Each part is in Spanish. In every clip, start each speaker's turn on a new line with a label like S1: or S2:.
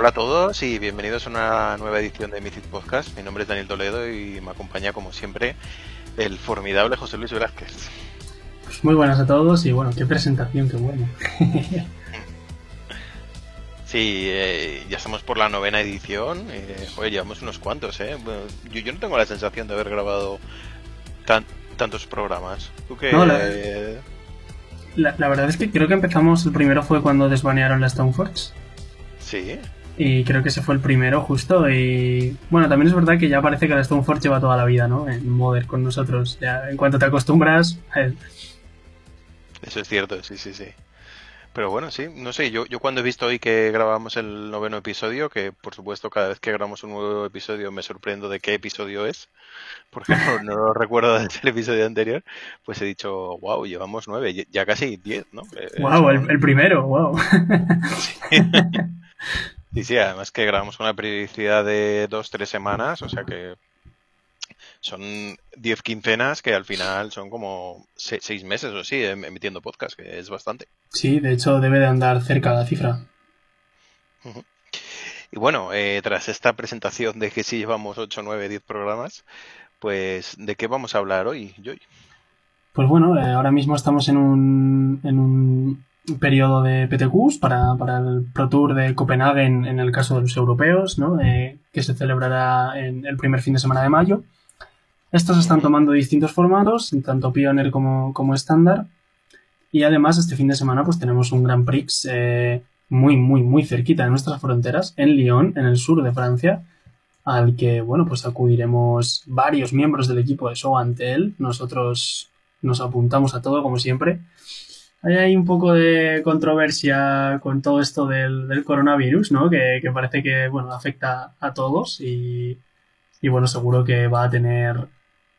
S1: Hola a todos y bienvenidos a una nueva edición de Mythic Podcast. Mi nombre es Daniel Toledo y me acompaña como siempre el formidable José Luis Velázquez.
S2: Pues muy buenas a todos y bueno, qué presentación, qué bueno.
S1: Sí, eh, ya estamos por la novena edición. Eh, joder, llevamos unos cuantos, ¿eh? yo, no tengo la sensación de haber grabado tantos programas. ¿Tú qué?
S2: la, la, verdad es que creo que empezamos, el primero fue cuando desbanearon la Stoneforge.
S1: Sí.
S2: Y creo que ese fue el primero justo. Y bueno, también es verdad que ya parece que la Stoneforge lleva toda la vida, ¿no? En Modern con nosotros. Ya en cuanto te acostumbras...
S1: Eso es cierto, sí, sí, sí. Pero bueno, sí, no sé, yo, yo cuando he visto hoy que grabamos el noveno episodio, que por supuesto cada vez que grabamos un nuevo episodio me sorprendo de qué episodio es, porque no, lo recuerdo desde el episodio anterior, pues he dicho, wow, llevamos nueve, ya casi diez, ¿no?
S2: Wow, eh, el, primero, wow.
S1: Sí. Sí, además que grabamos con una periodicidad de dos, tres semanas, o sea que son 10 quincenas que al final son como 6 meses o así em, emitiendo podcast, que es bastante.
S2: Sí, de hecho debe de andar cerca la cifra.
S1: Y bueno, eh, tras esta presentación de que sí llevamos 8, 9, 10 programas, pues ¿de qué vamos a hablar hoy, Joy?
S2: Pues bueno, eh, ahora mismo estamos en un, en un periodo de PTQs para, para, el Pro Tour de Copenhague en, el caso de los europeos, ¿no? Eh, que se celebrará en el primer fin de semana de mayo. Estos están tomando distintos formatos, tanto Pioneer como, como estándar. Y además este fin de semana pues tenemos un Grand Prix eh, muy, muy, muy cerquita de nuestras fronteras, en Lyon, en el sur de Francia, al que, bueno, pues acudiremos varios miembros del equipo de Show ante él. Nosotros nos apuntamos a todo, como siempre. Hay un poco de controversia con todo esto del, coronavirus, ¿no? Que, que, parece que, bueno, afecta a todos y, y, bueno, seguro que va a tener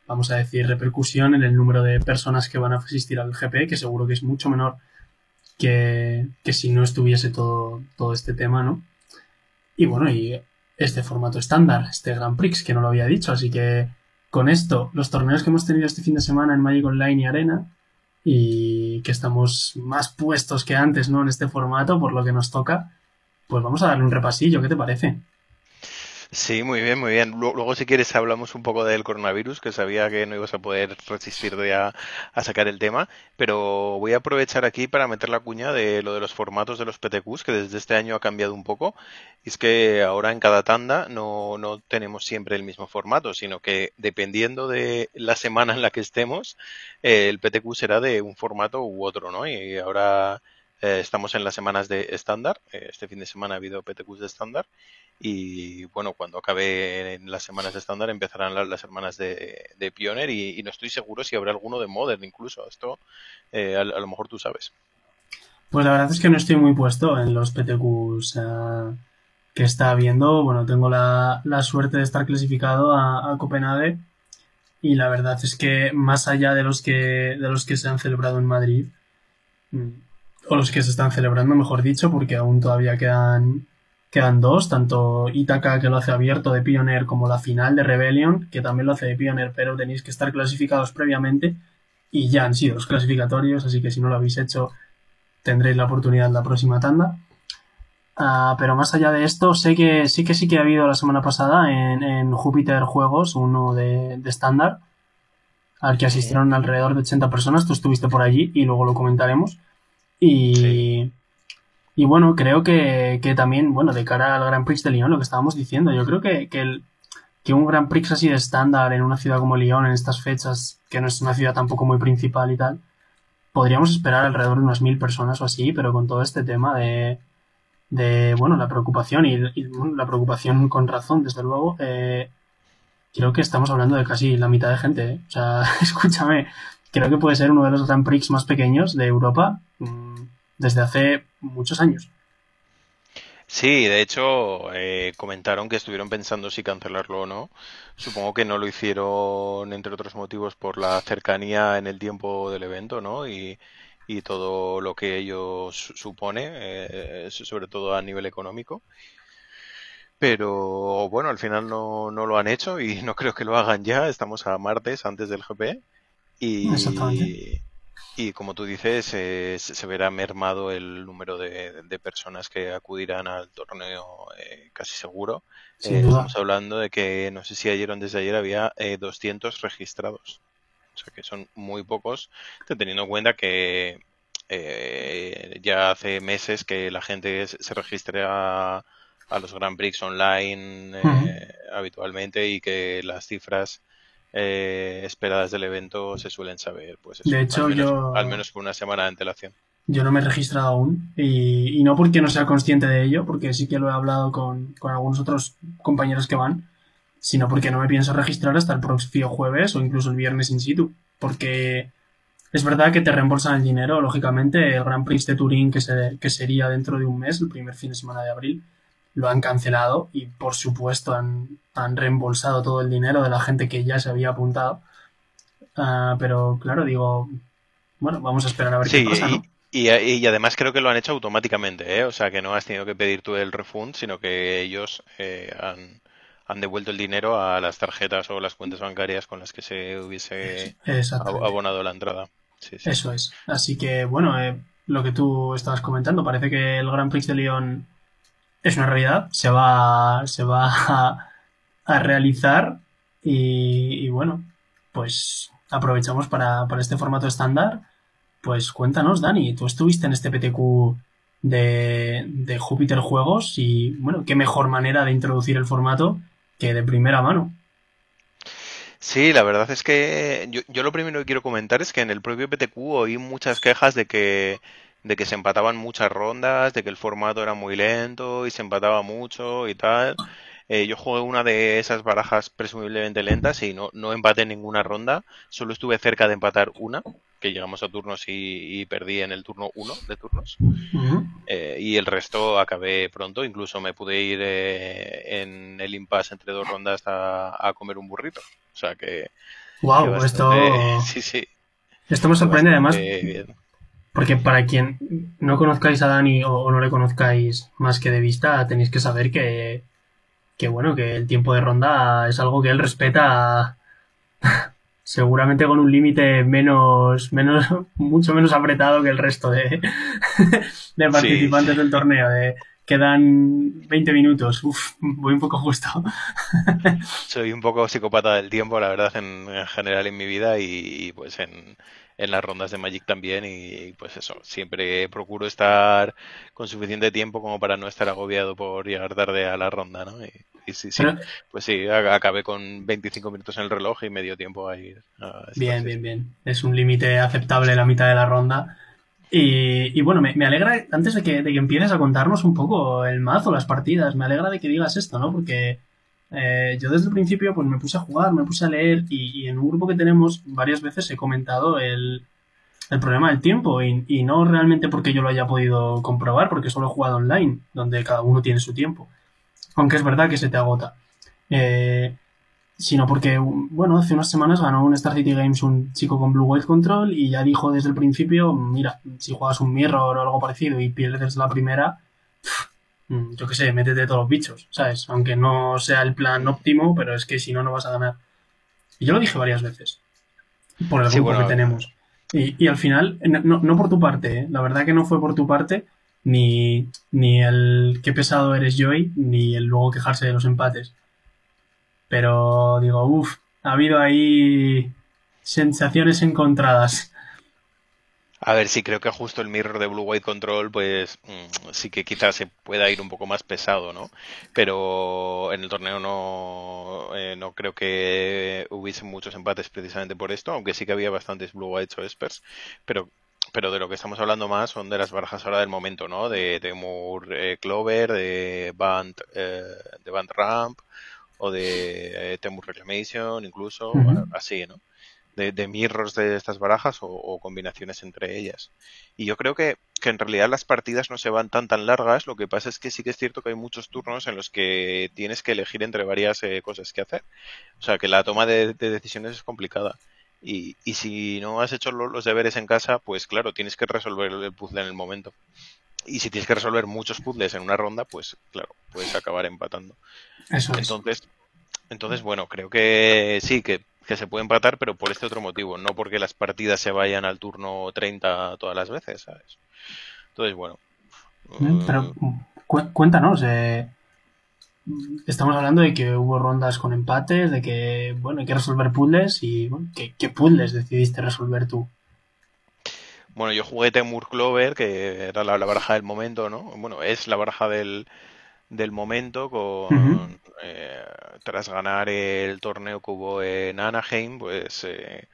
S2: vamos a decir, repercusión en el número de personas que van a asistir al GP, que seguro que es mucho menor que, si no estuviese todo, todo este tema, ¿no? Y bueno, y este formato estándar, este Grand Prix, que no lo había dicho, así que con esto, los torneos que hemos tenido este fin de semana en Magic Online y Arena, y que estamos más puestos que antes, ¿no? En este formato, por lo que nos toca, pues vamos a darle un repasillo, ¿qué te parece?
S1: Sí, muy bien, muy bien. Luego, si quieres, hablamos un poco del coronavirus, que sabía que no ibas a poder resistir a, a, sacar el tema, pero voy a aprovechar aquí para meter la cuña de lo de los formatos de los PTQs, que desde este año ha cambiado un poco. Y es que ahora en cada tanda no, no tenemos siempre el mismo formato, sino que dependiendo de la semana en la que estemos, el PTQ será de un formato u otro, ¿no? Y ahora eh, estamos en las semanas de estándar. Eh, este fin de semana ha habido PTQs de estándar. Y bueno, cuando acabe en las semanas de estándar empezarán las, semanas de, de Pioneer. Y, no estoy seguro si habrá alguno de Modern incluso. Esto eh, a, lo mejor tú sabes.
S2: Pues la verdad es que no estoy muy puesto en los PTQs que está habiendo. Bueno, tengo la, suerte de estar clasificado a, a Copenhague. Y la verdad es que más allá de los que, de los que se han celebrado en Madrid, mm, o los que se están celebrando, mejor dicho, porque aún todavía quedan, quedan dos, tanto Itaca que lo hace abierto de Pioneer como la final de Rebellion, que también lo hace de Pioneer, pero tenéis que estar clasificados previamente y ya han sido los clasificatorios, así que si no lo habéis hecho tendréis la oportunidad la próxima tanda. Ah, pero más allá de esto, sé que sí que sí que ha habido la semana pasada en, en Júpiter Juegos, uno de estándar, al que asistieron alrededor de 80 personas, tú estuviste por allí y luego lo comentaremos. Y, y bueno, creo que, también, bueno, de cara al Grand Prix de Lyon, lo que estábamos diciendo, yo creo que, que, el, que un Grand Prix así de estándar en una ciudad como Lyon, en estas fechas, que no es una ciudad tampoco muy principal y tal, podríamos esperar alrededor de unas mil personas o así, pero con todo este tema de, de bueno, la preocupación y, la preocupación con razón, desde luego, eh, creo que estamos hablando de casi la mitad de gente. ¿eh? O sea, escúchame, creo que puede ser uno de los Grand Prix más pequeños de Europa mm, desde hace muchos años.
S1: Sí, de hecho, eh, comentaron que estuvieron pensando si cancelarlo o no. Supongo que no lo hicieron, entre otros motivos, por la cercanía en el tiempo del evento, ¿no? Y, todo lo que ello supone, eh, sobre todo a nivel económico. Pero bueno, al final no, no lo han hecho y no creo que lo hagan ya. Estamos a martes antes del GP. Y, Y como tú dices, eh, se verá mermado el número de, personas que acudirán al torneo eh, casi seguro. Eh, estamos hablando de que no sé si ayer o antes de ayer había 200 registrados. O sea que son muy pocos, teniendo en cuenta que ya hace meses que la gente se registra a, los Grand Prix online habitualmente y que las cifras eh, esperadas del evento se suelen saber. Pues
S2: de hecho,
S1: al
S2: menos, yo.
S1: Al menos con una semana de antelación.
S2: Yo no me he registrado aún y, no porque no sea consciente de ello, porque sí que lo he hablado con, algunos otros compañeros que van, sino porque no me pienso registrar hasta el próximo jueves o incluso el viernes in situ. Porque es verdad que te reembolsan el dinero, lógicamente, el Grand Prix de Turín, que, se, que sería dentro de un mes, el primer fin de semana de abril, lo han cancelado y por supuesto han, han reembolsado todo el dinero de la gente que ya se había apuntado. Ah, pero claro, digo, bueno, vamos a esperar a ver qué pasa.
S1: Y, y, además creo que lo han hecho automáticamente, ¿eh? o sea que no has tenido que pedir tú el refund, sino que ellos eh, han, han devuelto el dinero a las tarjetas o las cuentas bancarias con las que se hubiese abonado la entrada.
S2: Eso es. Así que, bueno, eh, lo que tú estabas comentando, parece que el Grand Prix de Lyon es una realidad, se va, se va a, realizar y, bueno, pues aprovechamos para, este formato estándar. Pues cuéntanos, Dani, tú estuviste en este PTQ de, de Júpiter Juegos y bueno, qué mejor manera de introducir el formato que de primera mano.
S1: Sí, la verdad es que yo, yo, lo primero que quiero comentar es que en el propio PTQ oí muchas quejas de que de que se empataban muchas rondas, de que el formato era muy lento y se empataba mucho y tal. Eh, yo jugué una de esas barajas presumiblemente lentas y no, no empaté ninguna ronda, solo estuve cerca de empatar una, que llegamos a turnos y, perdí en el turno uno de turnos. Eh, y el resto acabé pronto, incluso me pude ir eh, en el impasse entre dos rondas a, comer un burrito. O sea que...
S2: ¡Wow! esto...
S1: Sí, sí.
S2: Esto me sorprende además. Porque para quien no conozcáis a Dani o, no le conozcáis más que de vista, tenéis que saber que, que, bueno, que el tiempo de ronda es algo que él respeta seguramente con un límite menos, menos, mucho menos apretado que el resto de, de participantes del torneo. De, quedan 20 minutos. Uf, voy un poco justo.
S1: Soy un poco psicópata del tiempo, la verdad, en, general en mi vida y pues en, en las rondas de Magic también y pues eso, siempre procuro estar con suficiente tiempo como para no estar agobiado por llegar tarde a la ronda, ¿no? Y, sí, sí, pues sí, acabé con 25 minutos en el reloj y medio tiempo a ir.
S2: bien, bien, bien. Es un límite aceptable la mitad de la ronda. Y, bueno, me, alegra, antes de que, de que empieces a contarnos un poco el mazo, las partidas, me alegra de que digas esto, ¿no? Porque eh, yo desde el principio pues me puse a jugar, me puse a leer y, en un grupo que tenemos varias veces he comentado el, problema del tiempo y, no realmente porque yo lo haya podido comprobar, porque solo he jugado online, donde cada uno tiene su tiempo. Aunque es verdad que se te agota. Eh, sino porque, bueno, hace unas semanas ganó un Star City Games un chico con Blue White Control y ya dijo desde el principio, mira, si juegas un Mirror o algo parecido y pierdes la primera, yo qué sé, métete todos los bichos, ¿sabes? Aunque no sea el plan óptimo, pero es que si no, no vas a ganar. Y yo lo dije varias veces, por el grupo que tenemos. Y, al final, no, no, por tu parte, ¿eh? la verdad que no fue por tu parte, ni, ni el qué pesado eres Joy, ni el luego quejarse de los empates. Pero digo, uff, ha habido ahí sensaciones encontradas.
S1: A ver, sí, creo que justo el mirror de Blue White Control, pues mm, sí que quizás se pueda ir un poco más pesado, ¿no? Pero en el torneo no, eh, no creo que hubiese muchos empates precisamente por esto, aunque sí que había bastantes Blue White o Espers, pero pero de lo que estamos hablando más son de las barajas ahora del momento, ¿no? De Temur eh, Clover, de Band, eh, de Band Ramp o de Temur Reclamation, incluso, así, ¿no? De, mirrors de estas barajas o, combinaciones entre ellas. Y yo creo que, en realidad las partidas no se van tan tan largas, lo que pasa es que sí que es cierto que hay muchos turnos en los que tienes que elegir entre varias eh, cosas que hacer. O sea que la toma de, decisiones es complicada. Y, y, si no has hecho los deberes en casa, pues claro, tienes que resolver el puzzle en el momento. Y si tienes que resolver muchos puzzles en una ronda, pues claro, puedes acabar empatando.
S2: Eso
S1: Entonces, entonces, bueno, creo que sí, que que se puede empatar, pero por este otro motivo, no porque las partidas se vayan al turno 30 todas las veces, ¿sabes? Entonces, bueno.
S2: Pero cuéntanos, eh, estamos hablando de que hubo rondas con empates, de que, bueno, hay que resolver puzzles y, bueno, ¿qué, puzzles decidiste resolver tú?
S1: Bueno, yo jugué Temur Clover, que era la, baraja del momento, ¿no? Bueno, es la baraja del, del momento con eh, tras ganar el torneo que hubo en Anaheim, pues eh,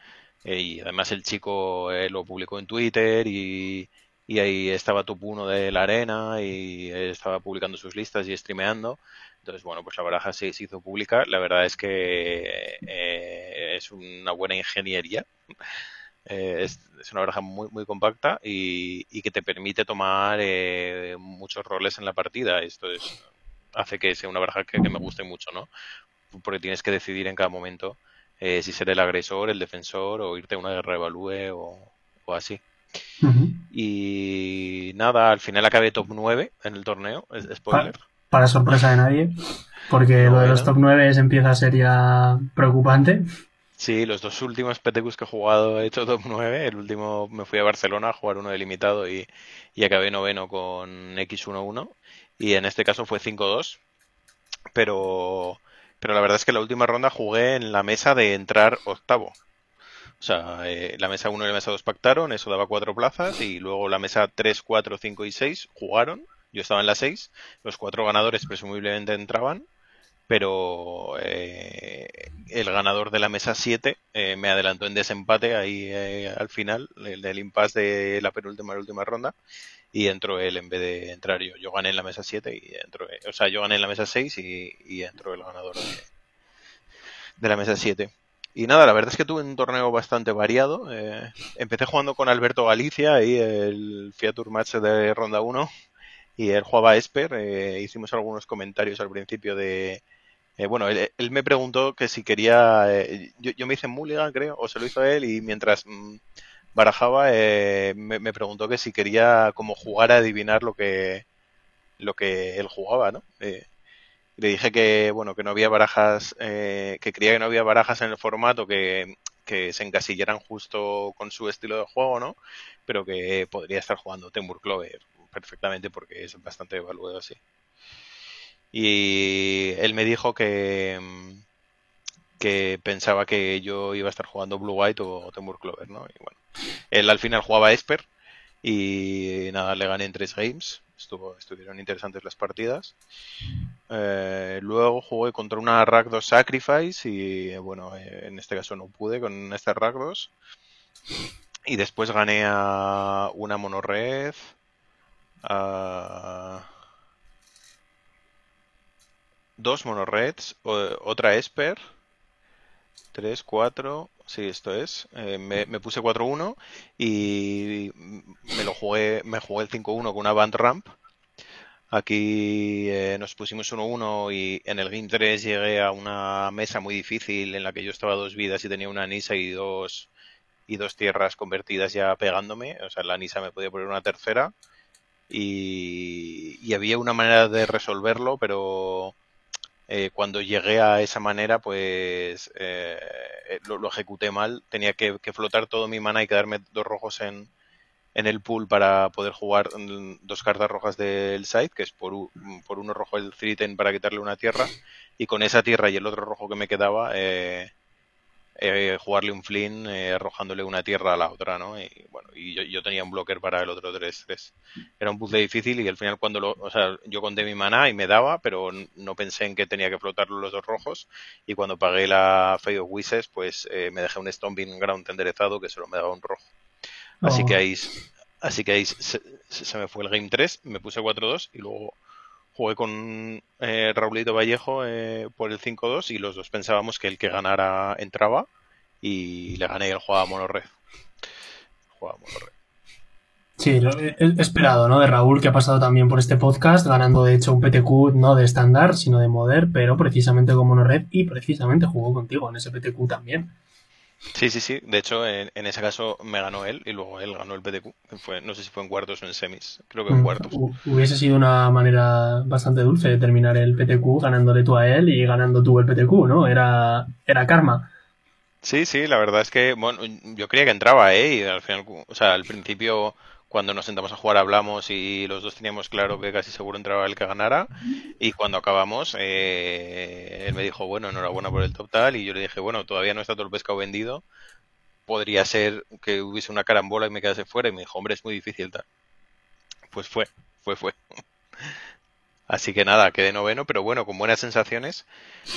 S1: y además el chico eh, lo publicó en Twitter y, y ahí estaba top 1 de la arena y estaba publicando sus listas y streameando. Entonces, bueno, pues la baraja se, hizo pública. La verdad es que eh, es una buena ingeniería. Eh, es, una baraja muy, muy compacta y, que te permite tomar eh, muchos roles en la partida. Esto es, hace que sea una baraja que, me guste mucho, ¿no? Porque tienes que decidir en cada momento si ser el agresor, el defensor o irte a una guerra evalúe o, o así. Y nada, al final acabé top 9 en el torneo, spoiler.
S2: Para, sorpresa de nadie, porque lo de los top 9 empieza a ser ya preocupante.
S1: Sí, los dos últimos PTQs que he jugado he hecho top 9. El último me fui a Barcelona a jugar uno delimitado y, y acabé noveno con X11. Y en este caso fue 5-2. Pero, pero la verdad es que la última ronda jugué en la mesa de entrar octavo. O sea, eh, la mesa 1 y la mesa 2 pactaron, eso daba cuatro plazas, y luego la mesa 3, 4, 5 y 6 jugaron. Yo estaba en la 6, los cuatro ganadores presumiblemente entraban, pero eh, el ganador de la mesa 7 eh, me adelantó en desempate ahí al final, el del impasse de la penúltima y última ronda, y entró él en vez de entrar yo. Yo gané en la mesa 7 y entró, o sea, yo gané en la mesa 6 y, y entró el ganador de, de la mesa 7. Y nada, la verdad es que tuve un torneo bastante variado. Eh, empecé jugando con Alberto Galicia y el Fiat Tour Match de Ronda 1 y él jugaba Esper. Eh, hicimos algunos comentarios al principio de... Eh, bueno, él, me preguntó que si quería... Yo, me hice Mulligan, creo, o se lo hizo él y mientras mm, barajaba me, me, preguntó que si quería como jugar a adivinar lo que, lo que él jugaba, ¿no? le dije que, bueno, que no había barajas, eh, que creía que no había barajas en el formato que, se encasillaran justo con su estilo de juego, ¿no? Pero que podría estar jugando Temur Clover perfectamente porque es bastante evaluado así. Y él me dijo que, que pensaba que yo iba a estar jugando Blue White o Temur Clover, ¿no? Y bueno, él al final jugaba Esper y nada, le gané en tres games. Estuvo, estuvieron interesantes las partidas. Eh, luego jugué contra una Rakdos Sacrifice y bueno, eh, en este caso no pude con esta Rakdos. Y después gané a una Monored, a dos Monoreds, otra Esper, tres, cuatro, sí, esto es. Eh, me, me, puse 4-1 y me lo jugué, me jugué el 5-1 con una Band Ramp Aquí eh, nos pusimos 1-1 y en el Game 3 llegué a una mesa muy difícil en la que yo estaba dos vidas y tenía una Nisa y dos, y dos tierras convertidas ya pegándome. O sea, la Nisa me podía poner una tercera. Y, había una manera de resolverlo, pero eh, cuando llegué a esa manera, pues eh, lo, ejecuté mal. Tenía que, flotar todo mi mana y quedarme dos rojos en, el pool para poder jugar dos cartas rojas del side, que es por, por uno rojo el Threaten para quitarle una tierra, y con esa tierra y el otro rojo que me quedaba, eh, eh, jugarle un Flynn eh, arrojándole una tierra a la otra, ¿no? Y bueno, y yo, tenía un blocker para el otro 3-3. Era un puzzle difícil y al final cuando lo, o sea, yo conté mi mana y me daba, pero no pensé en que tenía que flotar los dos rojos y cuando pagué la Fade of Wishes, pues me dejé un Stomping Ground enderezado que solo me daba un rojo. Así que ahí, así que ahí se, me fue el Game 3, me puse 4-2 y luego jugué con eh, Raulito Vallejo eh, por el 5-2 y los dos pensábamos que el que ganara entraba y le gané y él jugaba Monored. Jugaba Monored.
S2: Sí, lo esperado, ¿no? De Raúl, que ha pasado también por este podcast, ganando de hecho un PTQ no de estándar, sino de Moder, pero precisamente con Monored y precisamente jugó contigo en ese PTQ también.
S1: Sí, sí, sí. De hecho, en, ese caso me ganó él y luego él ganó el PTQ. Fue, no sé si fue en cuartos o en semis. Creo que en mm, cuartos.
S2: Hubiese sido una manera bastante dulce de terminar el PTQ ganándole tú a él y ganando tú el PTQ, ¿no? Era, era karma.
S1: Sí, sí, la verdad es que, bueno, yo creía que entraba, ¿eh? Y al final, o sea, al principio, cuando nos sentamos a jugar, hablamos y los dos teníamos claro que casi seguro entraba el que ganara. Y cuando acabamos, eh, él me dijo, bueno, enhorabuena por el top tal. Y yo le dije, bueno, todavía no está todo el pescado vendido. Podría ser que hubiese una carambola y me quedase fuera. Y me dijo, hombre, es muy difícil tal. Pues fue, fue, fue. Así que nada, quedé noveno, pero bueno, con buenas sensaciones.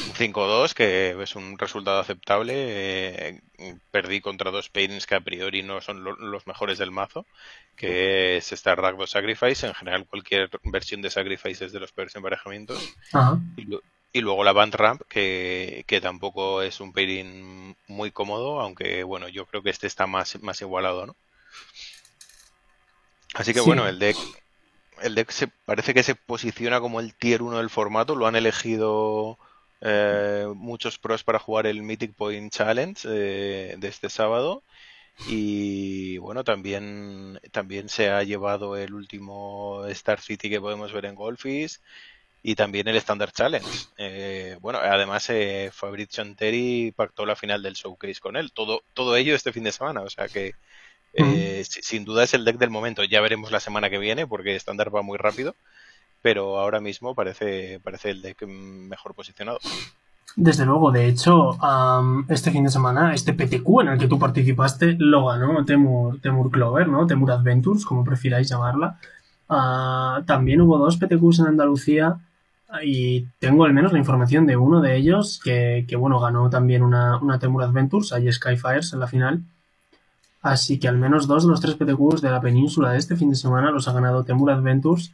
S1: Un 5-2, que es un resultado aceptable. Eh, perdí contra dos paintings que a priori no son los mejores del mazo, que es Star Ragdo Sacrifice. En general, cualquier versión de Sacrifice es de los peores emparejamientos. Y, luego la Band Ramp, que, tampoco es un pairing muy cómodo, aunque bueno, yo creo que este está más, más igualado, ¿no? Así que bueno, el deck el deck se, parece que se posiciona como el tier 1 del formato. Lo han elegido eh, muchos pros para jugar el Mythic Point Challenge eh, de este sábado. Y bueno, también, también se ha llevado el último Star City que podemos ver en Golfis y también el Standard Challenge. Eh, bueno, además eh, Fabrizio Anteri pactó la final del showcase con él. Todo, todo ello este fin de semana, o sea que eh, sin duda es el deck del momento. Ya veremos la semana que viene porque estándar va muy rápido. Pero ahora mismo parece, parece el deck mejor posicionado.
S2: Desde luego, de hecho, este fin de semana, este PTQ en el que tú participaste, lo ganó Temur, Temur Clover, ¿no? Temur Adventures, como prefiráis llamarla. Ah, también hubo dos PTQs en Andalucía y tengo al menos la información de uno de ellos que, que bueno, ganó también una, una Temur Adventures, hay Skyfires en la final. Así que al menos dos de los tres PTQs de la península de este fin de semana los ha ganado Temur Adventures.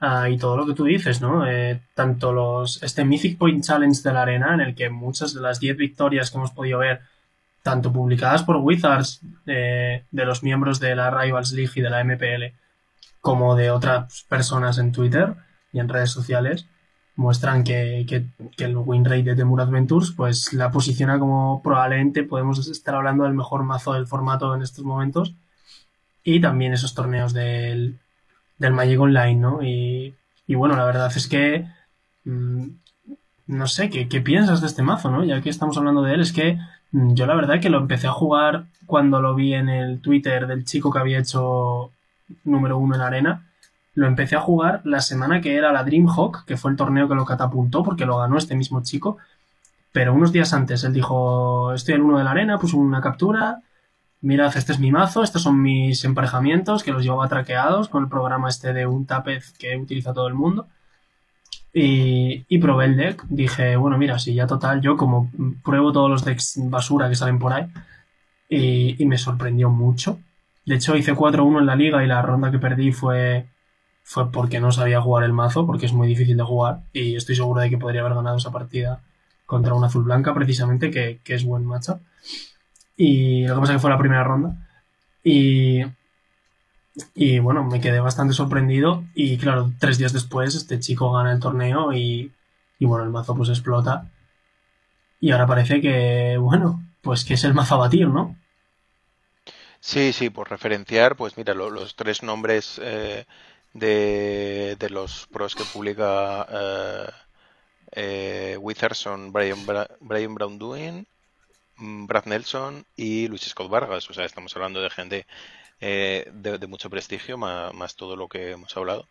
S2: Ah, y todo lo que tú dices, ¿no? Eh, tanto los este Mythic Point Challenge de la arena, en el que muchas de las 10 victorias que hemos podido ver, tanto publicadas por Wizards, eh, de los miembros de la Rivals League y de la MPL, como de otras personas en Twitter y en redes sociales, muestran que, que, el win rate de Temur Adventures pues la posiciona como probablemente podemos estar hablando del mejor mazo del formato en estos momentos y también esos torneos del, del Magic Online, ¿no? Y, y bueno, la verdad es que mm, no sé, ¿qué, ¿qué, piensas de este mazo, no? Ya que estamos hablando de él, es que mm, yo la verdad que lo empecé a jugar cuando lo vi en el Twitter del chico que había hecho número uno en la arena lo empecé a jugar la semana que era la Dreamhawk, que fue el torneo que lo catapultó porque lo ganó este mismo chico. Pero unos días antes él dijo, estoy en uno de la arena, puso una captura, mirad, este es mi mazo, estos son mis emparejamientos que los llevaba traqueados con el programa este de un tapez que utiliza todo el mundo. Y, y, probé el deck. Dije, bueno, mira, si ya total, yo como pruebo todos los decks basura que salen por ahí, y, y me sorprendió mucho. De hecho, hice 4-1 en la liga y la ronda que perdí fue fue porque no sabía jugar el mazo, porque es muy difícil de jugar, y estoy seguro de que podría haber ganado esa partida contra un azul blanca, precisamente, que, es buen matchup. Y lo que pasa es que fue la primera ronda. Y, y bueno, me quedé bastante sorprendido. Y claro, tres días después, este chico gana el torneo y, y bueno, el mazo pues explota. Y ahora parece que, bueno, pues que es el mazo a batir, ¿no?
S1: Sí, sí, por referenciar, pues mira, los tres nombres eh, de, de los pros que publica eh, eh, son Brian, Brian Brown Doing, mm, Brad Nelson y Luis Scott Vargas. O sea, estamos hablando de gente eh, de, mucho prestigio, más, todo lo que hemos hablado.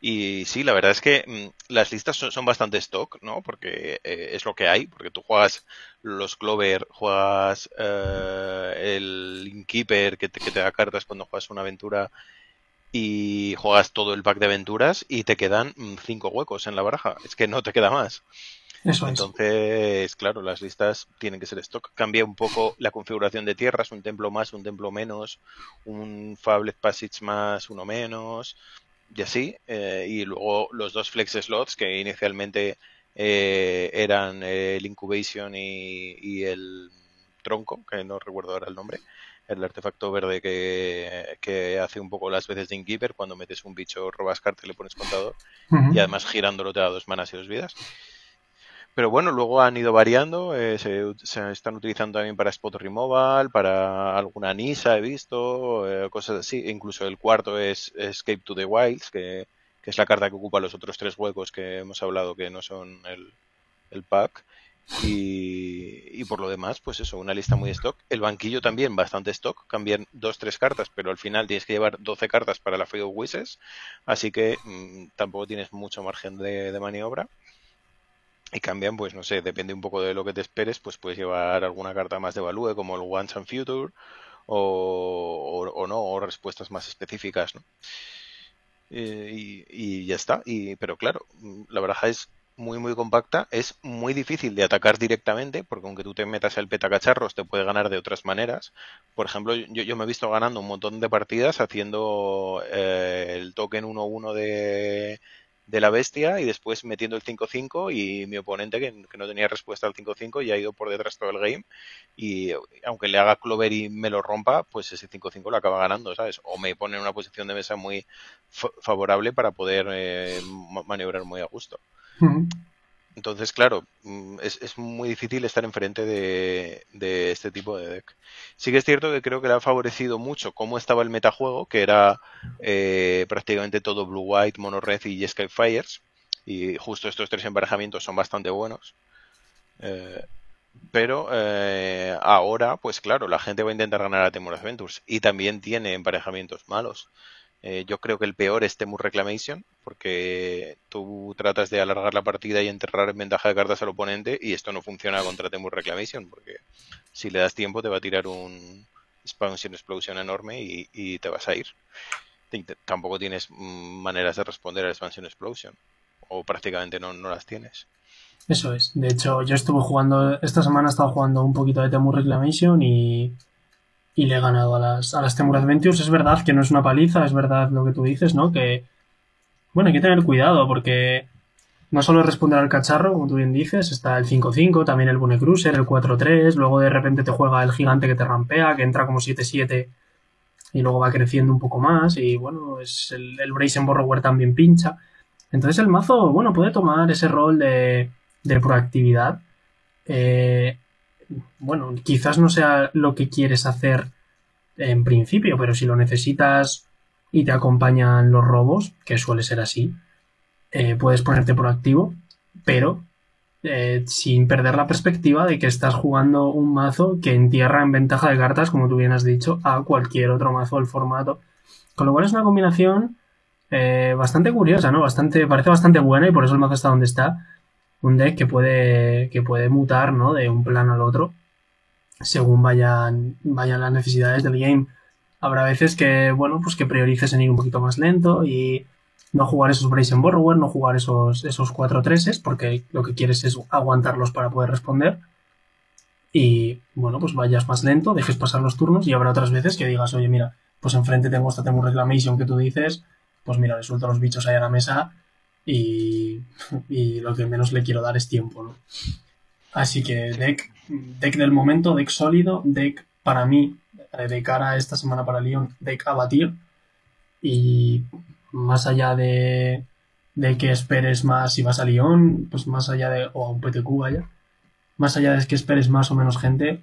S1: Y sí, la verdad es que mm, las listas son, bastante stock, ¿no? Porque eh, es lo que hay, porque tú juegas los Clover, juegas el Inkeeper que te, que te da cartas cuando juegas una aventura y juegas todo el pack de aventuras y te quedan mm, cinco huecos en la baraja. Es que no te queda más.
S2: Eso
S1: Entonces, claro, las listas tienen que ser stock. Cambia un poco la configuración de tierras, un templo más, un templo menos, un Fablet Passage más, uno menos, y así. Eh, y luego los dos flex slots que inicialmente eh, eran el Incubation y, y, el Tronco, que no recuerdo ahora el nombre el artefacto verde que, hace un poco las veces de Inkeeper, cuando metes un bicho, robas carta y le pones contador, y además girándolo te da dos manas y dos vidas. Pero bueno, luego han ido variando, eh, se, están utilizando también para Spot Removal, para alguna Nisa he visto, eh, cosas así. Incluso el cuarto es Escape to the Wilds, que, es la carta que ocupa los otros tres huecos que hemos hablado que no son el, el pack. Y, por lo demás, pues eso, una lista muy stock. El banquillo también bastante stock. Cambian dos, tres cartas, pero al final tienes que llevar 12 cartas para la Field of Wishes. Así que mm, tampoco tienes mucho margen de, maniobra. Y cambian, pues no sé, depende un poco de lo que te esperes, pues puedes llevar alguna carta más de value, como el Once and Future, o, no, o respuestas más específicas, ¿no? Eh, y, ya está. Y, pero claro, la baraja es muy muy compacta, es muy difícil de atacar directamente, porque aunque tú te metas el petacacharros, te puede ganar de otras maneras. Por ejemplo, yo, yo me he visto ganando un montón de partidas haciendo eh, el token 1-1 de, de la bestia y después metiendo el 5-5 y mi oponente que, no tenía respuesta al 5-5 y ha ido por detrás todo el game y aunque le haga clover y me lo rompa, pues ese 5-5 lo acaba ganando, ¿sabes? O me pone en una posición de mesa muy favorable para poder eh, maniobrar muy a gusto. Entonces, claro, mm, es, muy difícil estar enfrente de, de, este tipo de deck. Sí que es cierto que creo que le ha favorecido mucho cómo estaba el metajuego, que era eh, prácticamente todo Blue White, Mono Red y Sky Fires. Y justo estos tres emparejamientos son bastante buenos. Eh, pero eh, ahora, pues claro, la gente va a intentar ganar a Temur Adventures. Y también tiene emparejamientos malos. Eh, yo creo que el peor es Temur Reclamation, porque tú tratas de alargar la partida y enterrar en ventaja de cartas al oponente, y esto no funciona contra Temur Reclamation, porque si le das tiempo te va a tirar un Expansion Explosion enorme y, te vas a ir. Tampoco tienes maneras de responder al Expansion Explosion, o prácticamente no, no las tienes.
S2: Eso es. De hecho, yo estuve jugando, esta semana he estado jugando un poquito de Temur Reclamation y y le he ganado a las, a las Temur Adventures. Es verdad que no es una paliza, es verdad lo que tú dices, ¿no? Que, bueno, hay que tener cuidado porque no solo es responder al cacharro, como tú bien dices, está el 5-5, también el Bune Cruiser, el 4-3, luego de repente te juega el gigante que te rampea, que entra como 7-7 y luego va creciendo un poco más y bueno, es el, el Brazen Borrower también pincha. Entonces el mazo, bueno, puede tomar ese rol de, de proactividad. Eh, bueno, quizás no sea lo que quieres hacer en principio, pero si lo necesitas y te acompañan los robos, que suele ser así, eh, puedes ponerte proactivo, pero eh, sin perder la perspectiva de que estás jugando un mazo que entierra en ventaja de cartas, como tú bien has dicho, a cualquier otro mazo del formato. Con lo cual es una combinación eh, bastante curiosa, ¿no? Bastante, parece bastante buena y por eso el mazo está donde está un deck que puede, que puede mutar, ¿no? De un plano al otro según vayan, vayan las necesidades del game. Habrá veces que, bueno, pues que priorices en ir un poquito más lento y no jugar esos Brazen Borrower, no jugar esos, esos 4 treses, porque lo que quieres es aguantarlos para poder responder. Y, bueno, pues vayas más lento, dejes pasar los turnos y habrá otras veces que digas, oye, mira, pues enfrente tengo esta Temur Reclamation que tú dices, pues mira, le suelto los bichos ahí a la mesa y, lo que menos le quiero dar es tiempo, ¿no? Así que deck, deck del momento, deck sólido, deck para mí, eh, de cara a esta semana para Lyon, deck a batir. Y más allá de, de que esperes más si vas a Lyon, pues más allá de, o a un PTQ vaya, más allá de que esperes más o menos gente,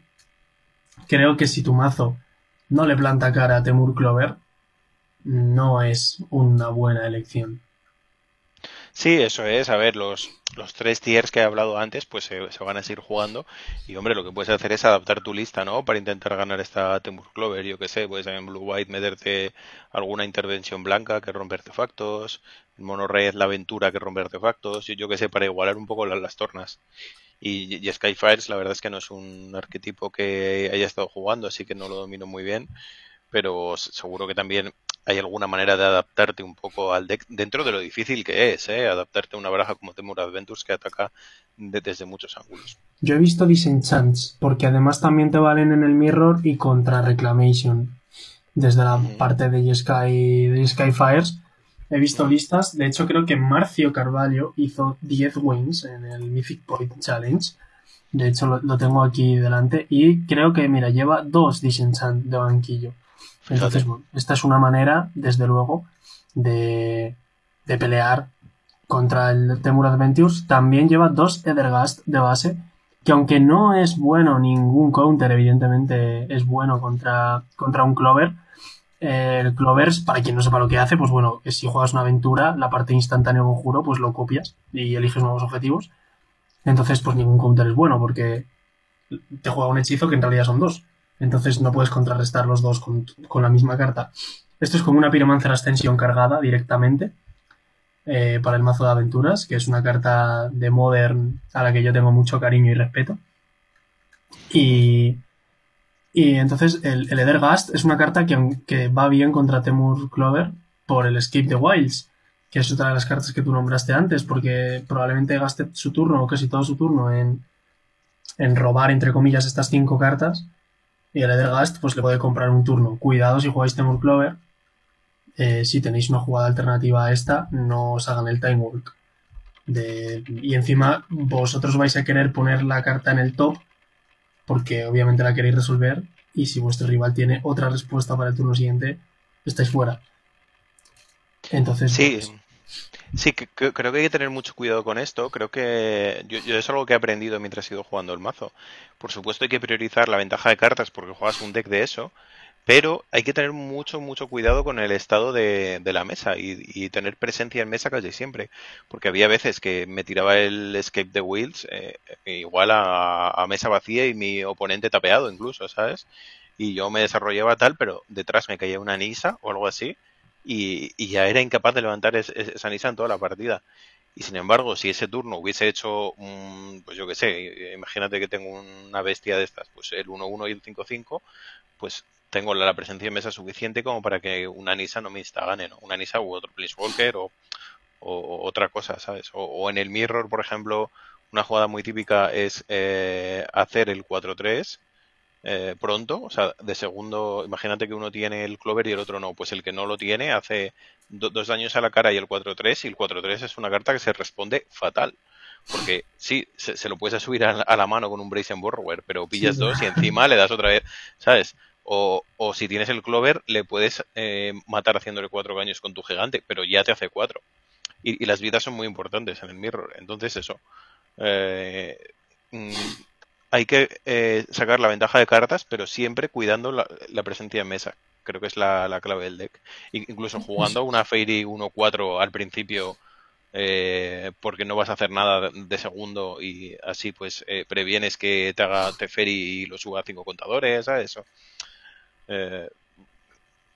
S2: creo que si tu mazo no le planta cara a Temur Clover, no es una buena elección.
S1: Sí, eso es. A ver, los, los tres tiers que he hablado antes, pues se, van a seguir jugando. Y hombre, lo que puedes hacer es adaptar tu lista, ¿no? Para intentar ganar esta Temur Clover. Yo que sé, puedes en Blue White meterte alguna intervención blanca que rompe artefactos. En Mono Red la aventura que rompe artefactos. Yo, yo que sé, para igualar un poco las, las tornas. Y, y Skyfires, la verdad es que no es un arquetipo que haya estado jugando, así que no lo domino muy bien. Pero seguro que también hay alguna manera de adaptarte un poco al deck dentro de lo difícil que es, ¿eh? adaptarte a una baraja como Temur Adventures que ataca desde muchos ángulos.
S2: Yo he visto Disenchants, porque además también te valen en el Mirror y contra Reclamation. Desde la parte de Sky, de Skyfires he visto listas. De hecho, creo que Marcio Carvalho hizo 10 wins en el Mythic Point Challenge. De hecho, lo, lo tengo aquí delante. Y creo que, mira, lleva dos Disenchant de banquillo. Entonces, bueno, esta es una manera, desde luego, de, de pelear contra el Temur Adventures. También lleva dos Ethergast de base, que aunque no es bueno ningún counter, evidentemente es bueno contra, contra un Clover. el Clover, para quien no sepa lo que hace, pues bueno, si juegas una aventura, la parte instantánea conjuro, pues lo copias y eliges nuevos objetivos. Entonces, pues ningún counter es bueno porque te juega un hechizo que en realidad son dos. Entonces no puedes contrarrestar los dos con, con la misma carta. Esto es como una Pyromancer Ascension cargada directamente eh, para el mazo de aventuras, que es una carta de Modern a la que yo tengo mucho cariño y respeto. Y, y entonces el, el Edergast es una carta que, va bien contra Temur Clover por el Escape the Wilds, que es otra de las cartas que tú nombraste antes, porque probablemente gaste su turno o casi todo su turno en, en robar, entre comillas, estas cinco cartas. Y el Edergast pues le puede comprar un turno. Cuidado si jugáis Temur Clover. Eh, si tenéis una jugada alternativa a esta, no os hagan el time walk. De, y encima vosotros vais a querer poner la carta en el top porque obviamente la queréis resolver y si vuestro rival tiene otra respuesta para el turno siguiente, estáis fuera. Entonces,
S1: sí, pues, sí que, creo que hay que tener mucho cuidado con esto. Creo que yo, yo, es algo que he aprendido mientras he ido jugando el mazo. Por supuesto hay que priorizar la ventaja de cartas porque juegas un deck de eso, pero hay que tener mucho, mucho cuidado con el estado de, de la mesa y, y, tener presencia en mesa casi siempre. Porque había veces que me tiraba el Escape the Wheels eh, igual a, a, mesa vacía y mi oponente tapeado incluso, ¿sabes? Y yo me desarrollaba tal, pero detrás me caía una Nisa o algo así y, y ya era incapaz de levantar es, es, esa Nisa en toda la partida. Y sin embargo, si ese turno hubiese hecho, un, pues yo qué sé, imagínate que tengo una bestia de estas, pues el 1-1 y el 5-5, pues tengo la presencia en mesa suficiente como para que una Nisa no me instagane, ¿no? Una Nisa u otro Planeswalker o, o otra cosa, ¿sabes? O, o, en el Mirror, por ejemplo, una jugada muy típica es eh, hacer el 4-3 eh, pronto, o sea, de segundo, imagínate que uno tiene el Clover y el otro no, pues el que no lo tiene hace do, dos daños a la cara y el 4-3 y el 4-3 es una carta que se responde fatal. Porque sí, se, se lo puedes subir a, a, la mano con un Brazen Borrower, pero pillas sí, dos y encima le das otra vez, ¿sabes? O, o, si tienes el Clover, le puedes eh, matar haciéndole cuatro daños con tu gigante, pero ya te hace cuatro. Y, y, las vidas son muy importantes en el Mirror. Entonces, eso. Eh, mm, hay que eh, sacar la ventaja de cartas, pero siempre cuidando la, la presencia en mesa. Creo que es la, la, clave del deck. Incluso jugando una Fairy 1-4 al principio, eh, porque no vas a hacer nada de segundo y así pues eh, previenes que te haga Teferi y lo suba a 5 contadores, ¿sabes? Eso. Eh,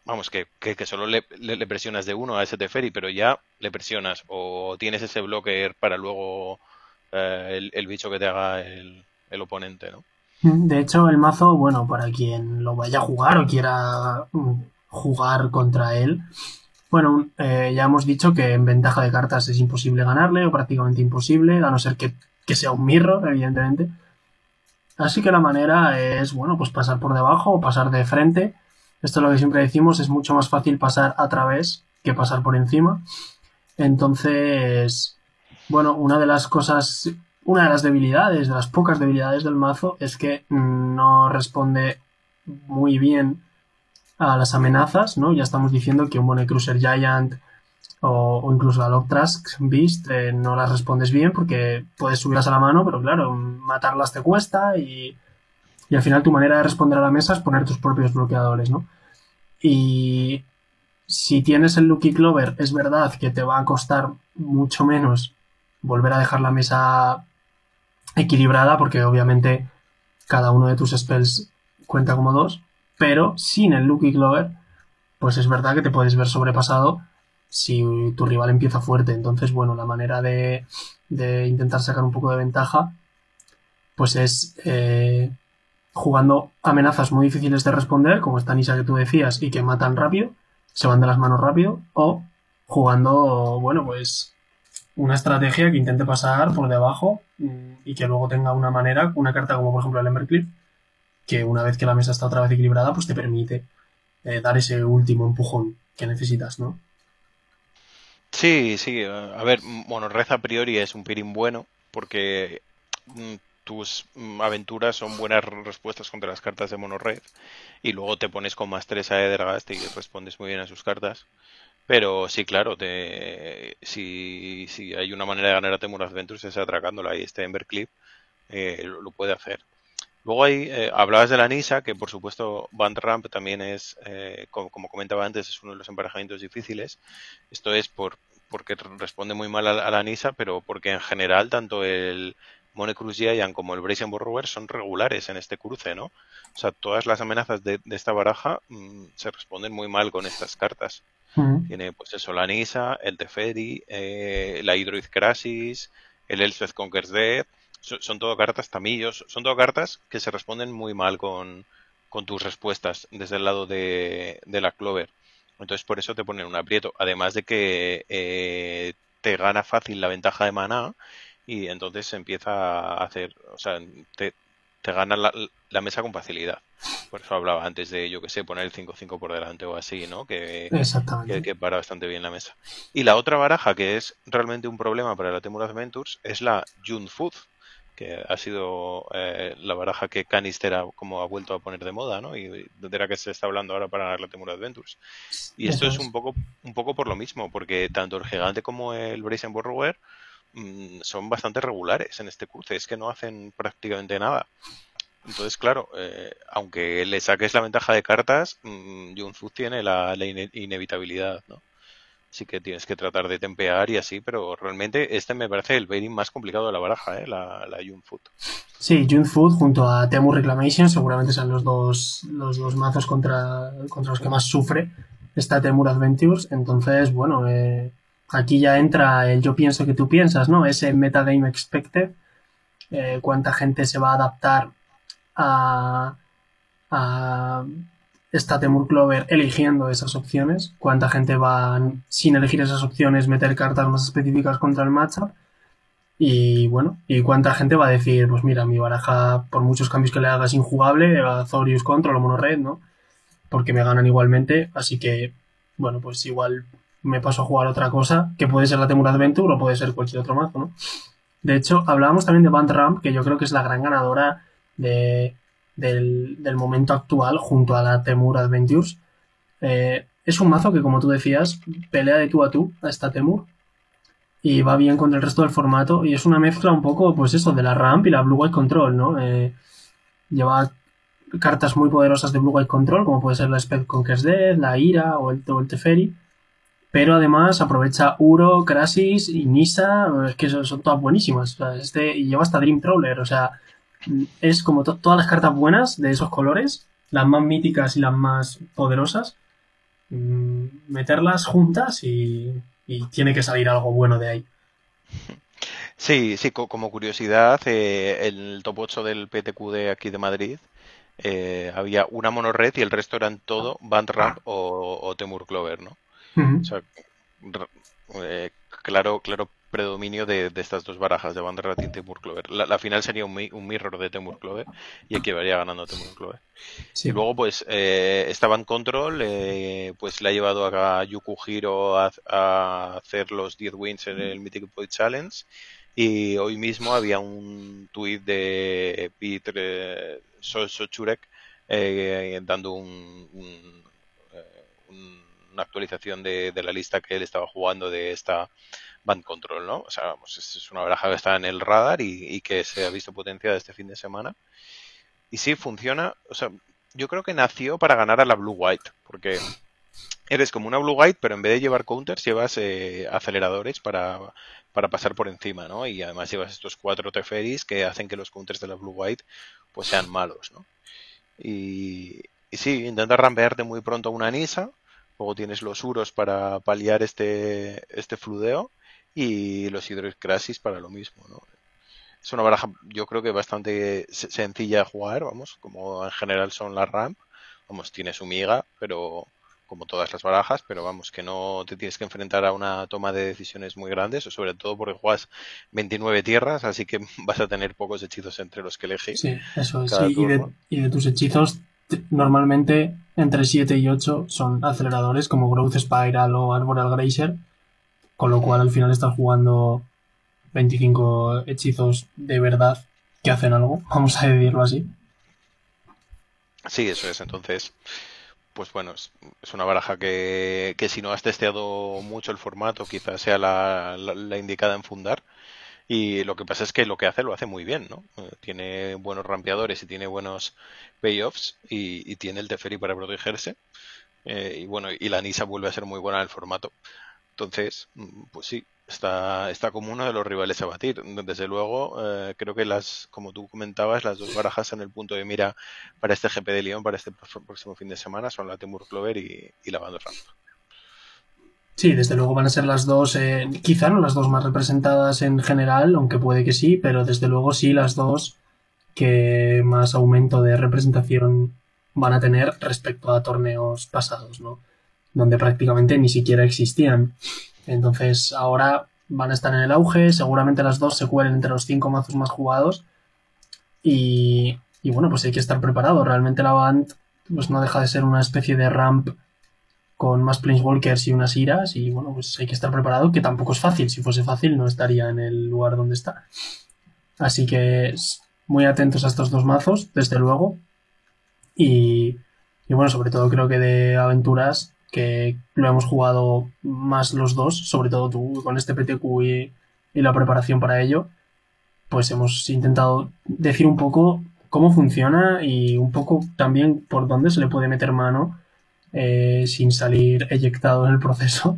S1: vamos, que, que, solo le, le, le, presionas de uno a ese Teferi, pero ya le presionas o tienes ese blocker para luego eh, el, el, bicho que te haga el, el, oponente, ¿no?
S2: De hecho, el mazo, bueno, para quien lo vaya a jugar o quiera mm, jugar contra él, bueno, eh, ya hemos dicho que en ventaja de cartas es imposible ganarle o prácticamente imposible, a no ser que, que sea un mirror, evidentemente. Así que la manera es, bueno, pues pasar por debajo o pasar de frente. Esto es lo que siempre decimos, es mucho más fácil pasar a través que pasar por encima. Entonces, bueno, una de las cosas, una de las debilidades, de las pocas debilidades del mazo es que no responde muy bien a las amenazas, ¿no? Ya estamos diciendo que un Bone Cruiser Giant o, incluso a Loctrask Beast eh, no las respondes bien porque puedes subirlas a la mano, pero claro, matarlas te cuesta y, y al final tu manera de responder a la mesa es poner tus propios bloqueadores, ¿no? Y si tienes el Lucky Clover, es verdad que te va a costar mucho menos volver a dejar la mesa equilibrada porque obviamente cada uno de tus spells cuenta como dos, pero sin el Lucky Clover, pues es verdad que te puedes ver sobrepasado si tu rival empieza fuerte. Entonces, bueno, la manera de, de intentar sacar un poco de ventaja, pues es eh, jugando amenazas muy difíciles de responder, como esta Nisa que tú decías, y que matan rápido, se van de las manos rápido, o jugando, bueno, pues una estrategia que intente pasar por debajo y que luego tenga una manera, una carta como por ejemplo el Embercliff, que una vez que la mesa está otra vez equilibrada, pues te permite eh, dar ese último empujón que necesitas, ¿no?
S1: Sí, sí. A ver, bueno, a priori es un pirín bueno porque mm, tus mm, aventuras son buenas respuestas contra las cartas de mono red y luego te pones con más 3 a Edergast y respondes muy bien a sus cartas. Pero sí, claro, te, si, si hay una manera de ganar a Temur Adventures es atracándola y este Embercliff eh, lo, puede hacer. Luego hay, eh, hablabas de la Nisa, que por supuesto Band Ramp también es, eh, como, como, comentaba antes, es uno de los emparejamientos difíciles. Esto es por porque responde muy mal a la Nisa, pero porque en general tanto el, Monecruz Giant como el Brazen Borrower son regulares en este cruce, ¿no? O sea, todas las amenazas de, esta baraja mm, se responden muy mal con estas cartas. Tiene pues eso, la Nisa, el Teferi, eh, la Hydroid Crasis, el Elspeth Conquers Death, son, todo cartas tamillos, son todo cartas que se responden muy mal con, con tus respuestas desde el lado de, de, la Clover. Entonces por eso te ponen un aprieto. Además de que eh, te gana fácil la ventaja de maná y entonces se empieza a hacer, o sea, te, te gana la, mesa con facilidad. Por eso hablaba antes de, yo que sé, poner el 5-5 por delante o así, ¿no? Que, que, para bastante bien la mesa. Y la otra baraja que es realmente un problema para la Temur Adventures es la June Food, que ha sido eh, la baraja que Canister ha, como ha vuelto a poner de moda, ¿no? Y de la que se está hablando ahora para la Temur Adventures. Y esto es un poco, un poco por lo mismo, porque tanto el gigante como el Brazen Borrower Mm, son bastante regulares en este cruce, es que no hacen prácticamente nada. Entonces, claro, eh, aunque le saques la ventaja de cartas, mmm, tiene la, inevitabilidad, ¿no? Así que tienes que tratar de tempear y así, pero realmente este me parece el baiting más complicado de la baraja, ¿eh? la, la Junfoot.
S2: Sí, Junfoot junto a Temu Reclamation seguramente son los dos, los dos mazos contra, contra los que más sufre esta Temur Adventures. Entonces, bueno, eh, aquí ya entra el yo pienso que tú piensas, ¿no? Ese metagame expected, eh, cuánta gente se va a adaptar a, a esta Temur Clover eligiendo esas opciones, cuánta gente va, sin elegir esas opciones, meter cartas más específicas contra el matchup. Y bueno, y cuánta gente va a decir, pues mira, mi baraja, por muchos cambios que le hagas injugable, Azorius Control o Mono Red, ¿no? Porque me ganan igualmente, así que, bueno, pues igual me paso a jugar otra cosa, que puede ser la Temur Adventure o puede ser cualquier otro mazo, ¿no? De hecho, hablábamos también de Band Ramp, que yo creo que es la gran ganadora de, del, momento actual junto a la Temur Adventures. Eh, es un mazo que, como tú decías, pelea de tú a tú a esta Temur y va bien con el resto del formato y es una mezcla un poco, pues eso, de la Ramp y la Blue White Control, ¿no? Eh, lleva cartas muy poderosas de Blue White Control, como puede ser la Spec Conquest Death, la Ira o el, o el Teferi pero además aprovecha Uro, Crasis y Nisa, es que son, todas buenísimas. este, y lleva hasta Dream Trawler, o sea, es como todas las cartas buenas de esos colores, las más míticas y las más poderosas, mm, meterlas juntas y, tiene que salir algo bueno de ahí.
S1: Sí, sí, como curiosidad, eh, el top 8 del PTQ de aquí de Madrid eh, había una monored y el resto eran todo Band Ramp o, o Temur Clover, ¿no? O sea, eh, claro, claro predominio de, estas dos barajas de Bandera y Temur Clover. La, final sería un, un, mirror de Temur Clover y varía ganando Temur Clover. Y luego, pues, eh, estaba en control, eh, pues le ha llevado a Yukuhiro a, a hacer los 10 wins en el Mythic Point Challenge. Y hoy mismo había un tweet de Peter Sochurek dando un, un una actualización de, la lista que él estaba jugando de esta Band Control, ¿no? O sea, es una baraja que está en el radar y, que se ha visto potenciada este fin de semana. Y sí, funciona, o sea, yo creo que nació para ganar a la Blue White, porque eres como una Blue White, pero en vez de llevar counters, llevas eh, aceleradores para, para, pasar por encima, ¿no? Y además llevas estos cuatro Teferis que hacen que los counters de la Blue White pues sean malos, ¿no? Y, y sí, intenta rampearte muy pronto a una Nisa, Luego tienes los uros para paliar este, este fludeo y los hidrocrasis para lo mismo, ¿no? Es una baraja, yo creo que bastante sencilla de jugar, vamos, como en general son las ramp. Vamos, tiene su miga, pero como todas las barajas, pero vamos, que no te tienes que enfrentar a una toma de decisiones muy grandes, o sobre todo porque juegas 29 tierras, así que vas a tener pocos hechizos entre los que elegir.
S2: Sí, eso es. y, de, y, de, tus hechizos normalmente entre 7 y 8 son aceleradores como Growth Spiral o Arboreal Grazer, con lo cual al final estás jugando 25 hechizos de verdad que hacen algo, vamos a decirlo así.
S1: Sí, eso es. Entonces, pues bueno, es, una baraja que, que, si no has testeado mucho el formato, quizás sea la, la indicada en fundar. Y lo que pasa es que lo que hace lo hace muy bien, ¿no? Eh, tiene buenos rampeadores y tiene buenos payoffs y, y tiene el Teferi para protegerse. Eh, y bueno, y la Nisa vuelve a ser muy buena en el formato. Entonces, mm, pues sí, está, está como uno de los rivales a batir. Desde luego, eh, creo que las, como tú comentabas, las dos barajas en el punto de mira para este GP de Lyon, para este próximo fin de semana, son la Timur Clover y, la Band
S2: Sí, desde luego van a ser las dos, eh, quizá no las dos más representadas en general, aunque puede que sí, pero desde luego sí las dos que más aumento de representación van a tener respecto a torneos pasados, ¿no? Donde prácticamente ni siquiera existían. Entonces ahora van a estar en el auge, seguramente las dos se cuelen entre los cinco mazos más jugados y, y bueno, pues hay que estar preparado. Realmente la Band pues no deja de ser una especie de ramp con más Planeswalkers y unas iras y bueno, pues hay que estar preparado, que tampoco es fácil. Si fuese fácil no estaría en el lugar donde está. Así que muy atentos a estos dos mazos, desde luego. Y, y bueno, sobre todo creo que de aventuras que lo hemos jugado más los dos, sobre todo tú con este PTQ y, la preparación para ello, pues hemos intentado decir un poco cómo funciona y un poco también por dónde se le puede meter mano eh, sin salir eyectado en el proceso.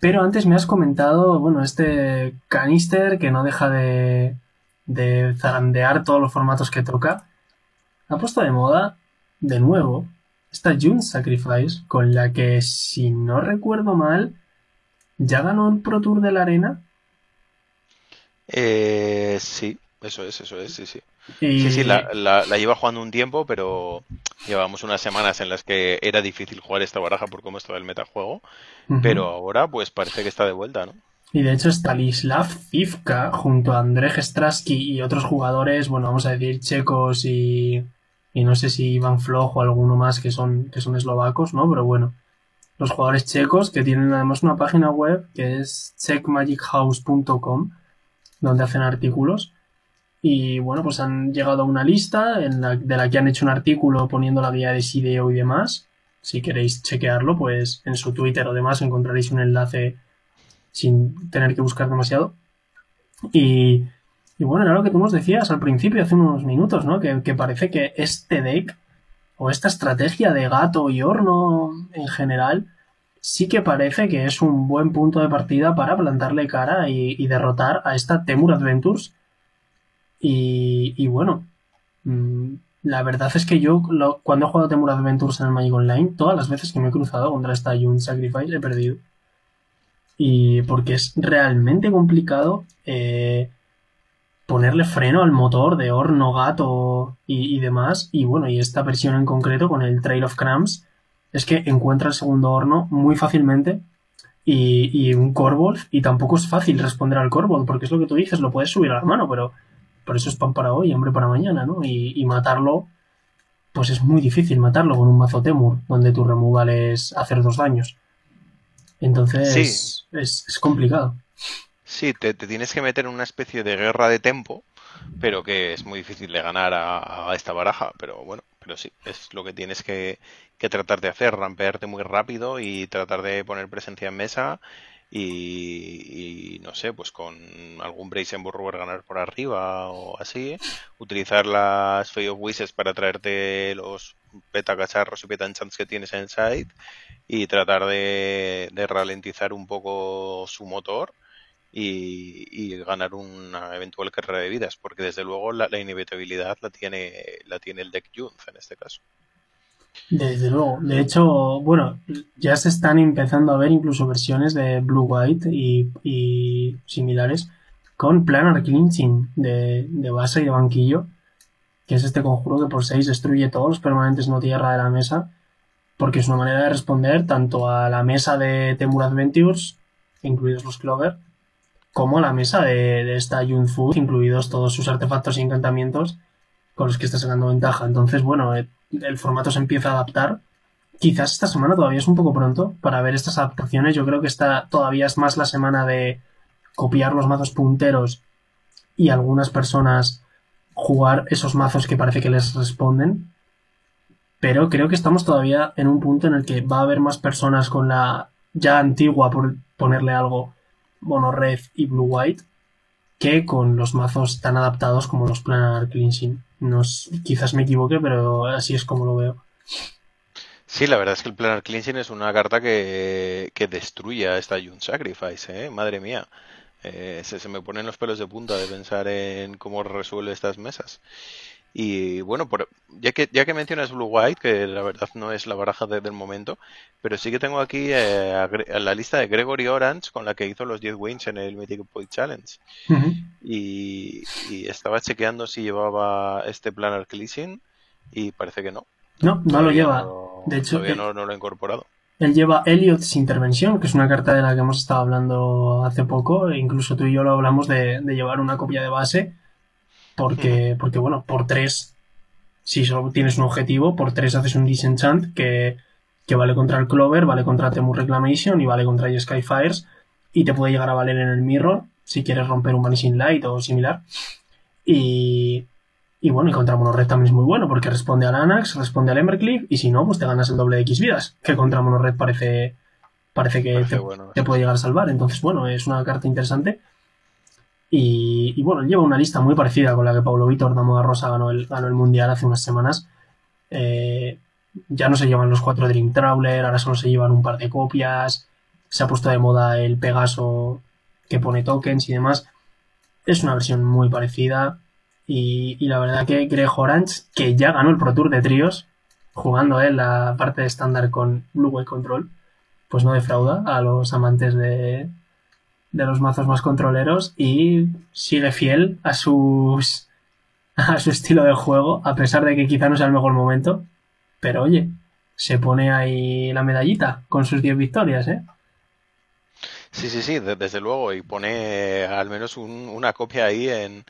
S2: Pero antes me has comentado, bueno, este canister que no deja de, de zarandear todos los formatos que toca. Ha puesto de moda, de nuevo, esta June Sacrifice, con la que, si no recuerdo mal, ya ganó el Pro Tour de la Arena.
S1: Eh, sí, eso es, eso es, sí, sí. Sí, sí, la, la, lleva jugando un tiempo, pero llevamos unas semanas en las que era difícil jugar esta baraja por cómo estaba el metajuego, pero ahora pues parece que está de vuelta, ¿no?
S2: Y de hecho Stanislav Fivka junto a Andrzej Straski y otros jugadores, bueno, vamos a decir checos y y no sé si Iván Flojo o alguno más que son, que son eslovacos, ¿no? Pero bueno, los jugadores checos que tienen además una página web que es checkmagichouse.com donde hacen artículos y bueno, pues han llegado a una lista de la que han hecho un artículo poniendo la guía de SIDEO y demás. Si queréis chequearlo, pues en su Twitter o demás encontraréis un enlace sin tener que buscar demasiado. Y y bueno, era lo que tú nos decías al principio, hace unos minutos, ¿no? Que, parece que este deck o esta estrategia de gato y horno en general sí que parece que es un buen punto de partida para plantarle cara y, derrotar a esta Temur Adventures. Y, bueno, mm, la verdad es que yo cuando he jugado Temur Adventures en el Magic Online, todas las veces que me he cruzado contra esta June Sacrifice he perdido. Y porque es realmente complicado. Eh, ponerle freno al motor de horno, gato y, demás. Y bueno, y esta versión en concreto con el Trail of Cramps es que encuentra el segundo horno muy fácilmente y, un Corvolf y tampoco es fácil responder al Corvolf porque es lo que tú dices, lo puedes subir a la mano, pero por eso es pan para hoy, hambre para mañana, ¿no? Y, matarlo, pues es muy difícil matarlo con un mazo Temur, donde tu removal es hacer dos daños. Entonces es, es complicado.
S1: Sí, te, tienes que meter en una especie de guerra de tempo, pero que es muy difícil de ganar a, esta baraja. Pero bueno, pero sí, es lo que tienes que, tratar de hacer, rampearte muy rápido y tratar de poner presencia en mesa y, no sé, pues con algún Brazen Burrower ganar por arriba o así. Utilizar las Fey of Wishes para traerte los peta cacharros y peta enchants que tienes en side y tratar de ralentizar un poco su motor y, ganar una eventual carrera de vidas, porque desde luego la, inevitabilidad la tiene, la tiene el deck Junz en este caso.
S2: Desde luego. De hecho, bueno, ya se están empezando a ver incluso versiones de Blue White y, similares con Planar Clinching de, base y de banquillo, que es este conjuro que por 6 destruye todos los permanentes no tierra de la mesa, porque es una manera de responder tanto a la mesa de Temur Adventures, incluidos los Clover, como la mesa de, esta Food, incluidos todos sus artefactos y encantamientos con los que está sacando ventaja. Entonces, bueno, eh, el, formato se empieza a adaptar. Quizás esta semana todavía es un poco pronto para ver estas adaptaciones. Yo creo que esta todavía es más la semana de copiar los mazos punteros y algunas personas jugar esos mazos que parece que les responden. Pero creo que estamos todavía en un punto en el que va a haber más personas con la ya antigua, por ponerle algo, Mono Red y Blue White que con los mazos tan adaptados como los Planar Cleansing. Nos, quizás me equivoque, pero así es como lo veo.
S1: Sí, la verdad es que el Planar Cleansing es una carta que, que destruye a esta June Sacrifice, ¿eh? Madre mía. Eh, se, se me ponen los pelos de punta de pensar en cómo resuelve estas mesas. Y bueno, por, ya que ya que mencionas Blue White, que la verdad no es la baraja de- del momento, pero sí que tengo aquí eh, a Gre- a la lista de Gregory Orange con la que hizo los 10 wins en el Mythic Point Challenge. Y, y estaba chequeando si llevaba este Planar Cleansing y parece que no.
S2: No, no lo lleva.
S1: no-
S2: De hecho,
S1: todavía
S2: eh,
S1: no, no lo he incorporado.
S2: Él lleva Elliot's Intervención, que es una carta de la que hemos estado hablando hace poco, e incluso tú y yo lo hablamos de, de llevar una copia de base, porque, porque bueno, por tres, si solo tienes un objetivo, por tres haces un Disenchant que, que vale contra el Clover, vale contra Temur Reclamation y vale contra Skyfires, y te puede llegar a valer en el Mirror, si quieres romper un Vanishing Light o similar. Y, y bueno, y contra Monored también es muy bueno, porque responde al Anax, responde al Embercleave, y si no, pues te ganas el doble de X vidas, que contra Monored parece, parece que
S1: Parece
S2: te,
S1: bueno,
S2: te puede llegar a salvar. Entonces, bueno, es una carta interesante. Y, bueno, lleva una lista muy parecida con la que Paulo Vitor Damoda Rosa ganó el, ganó el Mundial hace unas semanas. Eh, ya no se llevan los cuatro Dream Trawler, ahora solo se llevan un par de copias. Se ha puesto de moda el Pegaso que pone tokens y demás. Es una versión muy parecida. Y, la verdad que Greg Orange, que ya ganó el Pro Tour de tríos, jugando en la parte estándar con Blue Whale Control, pues no defrauda a los amantes de, de los mazos más controleros y sigue fiel a sus a su estilo de juego, a pesar de que quizá no sea el mejor momento. Pero oye, se pone ahí la medallita con sus 10 victorias, ¿eh?
S1: Sí, sí, sí, de- desde luego. Y pone al menos un- una copia ahí en,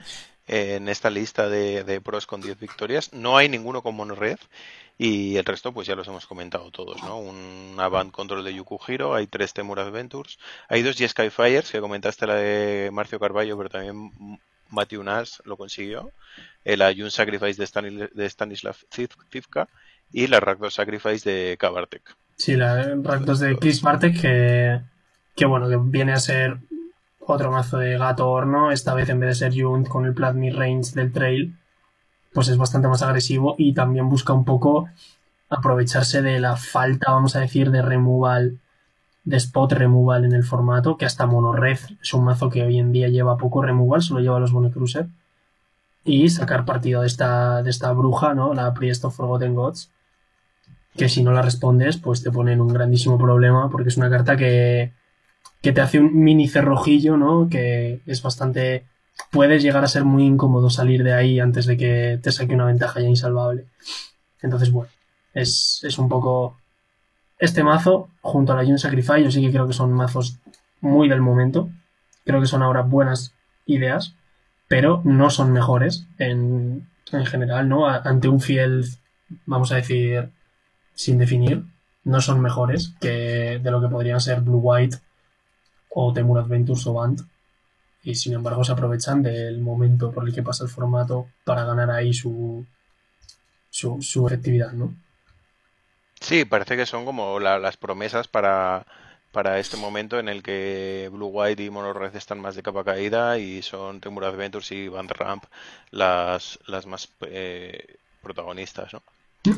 S1: en esta lista de, de pros con 10 victorias. No hay ninguno con Monored. Y el resto, pues ya los hemos comentado todos, ¿no? Un Avant Control de Yukuhiro, hay tres Temur Adventures, hay dos Sky Fires, que comentaste la de Marcio Carballo, pero también Matthew Nash lo consiguió. El Ayun Sacrifice de, Stanis- de Stanislav Ziv- Zivka y la Rakdos Sacrifice de Kabartek.
S2: Sí, la Rakdos de Chris Bartek, que, que bueno, que viene a ser otro mazo de gato horno, esta vez en vez de ser Junt con el Plasmid Range del Trail, pues es bastante más agresivo y también busca un poco aprovecharse de la falta, vamos a decir, de removal, de spot removal en el formato, que hasta Monored es un mazo que hoy en día lleva poco removal, solo lleva los Bonecruiser, y sacar partido de esta, de esta bruja, ¿no? La Priest of Forgotten Gods, que si no la respondes, pues te pone en un grandísimo problema, porque es una carta que, que te hace un mini cerrojillo, ¿no? Que es bastante... Puedes llegar a ser muy incómodo salir de ahí antes de que te saque una ventaja ya insalvable. Entonces, bueno, es, es un poco... Este mazo, junto a la Jun Sacrifice, yo sí que creo que son mazos muy del momento. Creo que son ahora buenas ideas, pero no son mejores en, en general, ¿no? Ante un fiel, vamos a decir, sin definir, no son mejores que de lo que podrían ser Blue White o Temur Adventures o Band. Y sin embargo se aprovechan del momento por el que pasa el formato para ganar ahí su, su, su efectividad, ¿no?
S1: Sí, parece que son como la- las promesas para, para este momento en el que Blue White y Mono Red están más de capa caída y son Temur Adventures y Band Ramp las, las más eh, protagonistas, ¿no?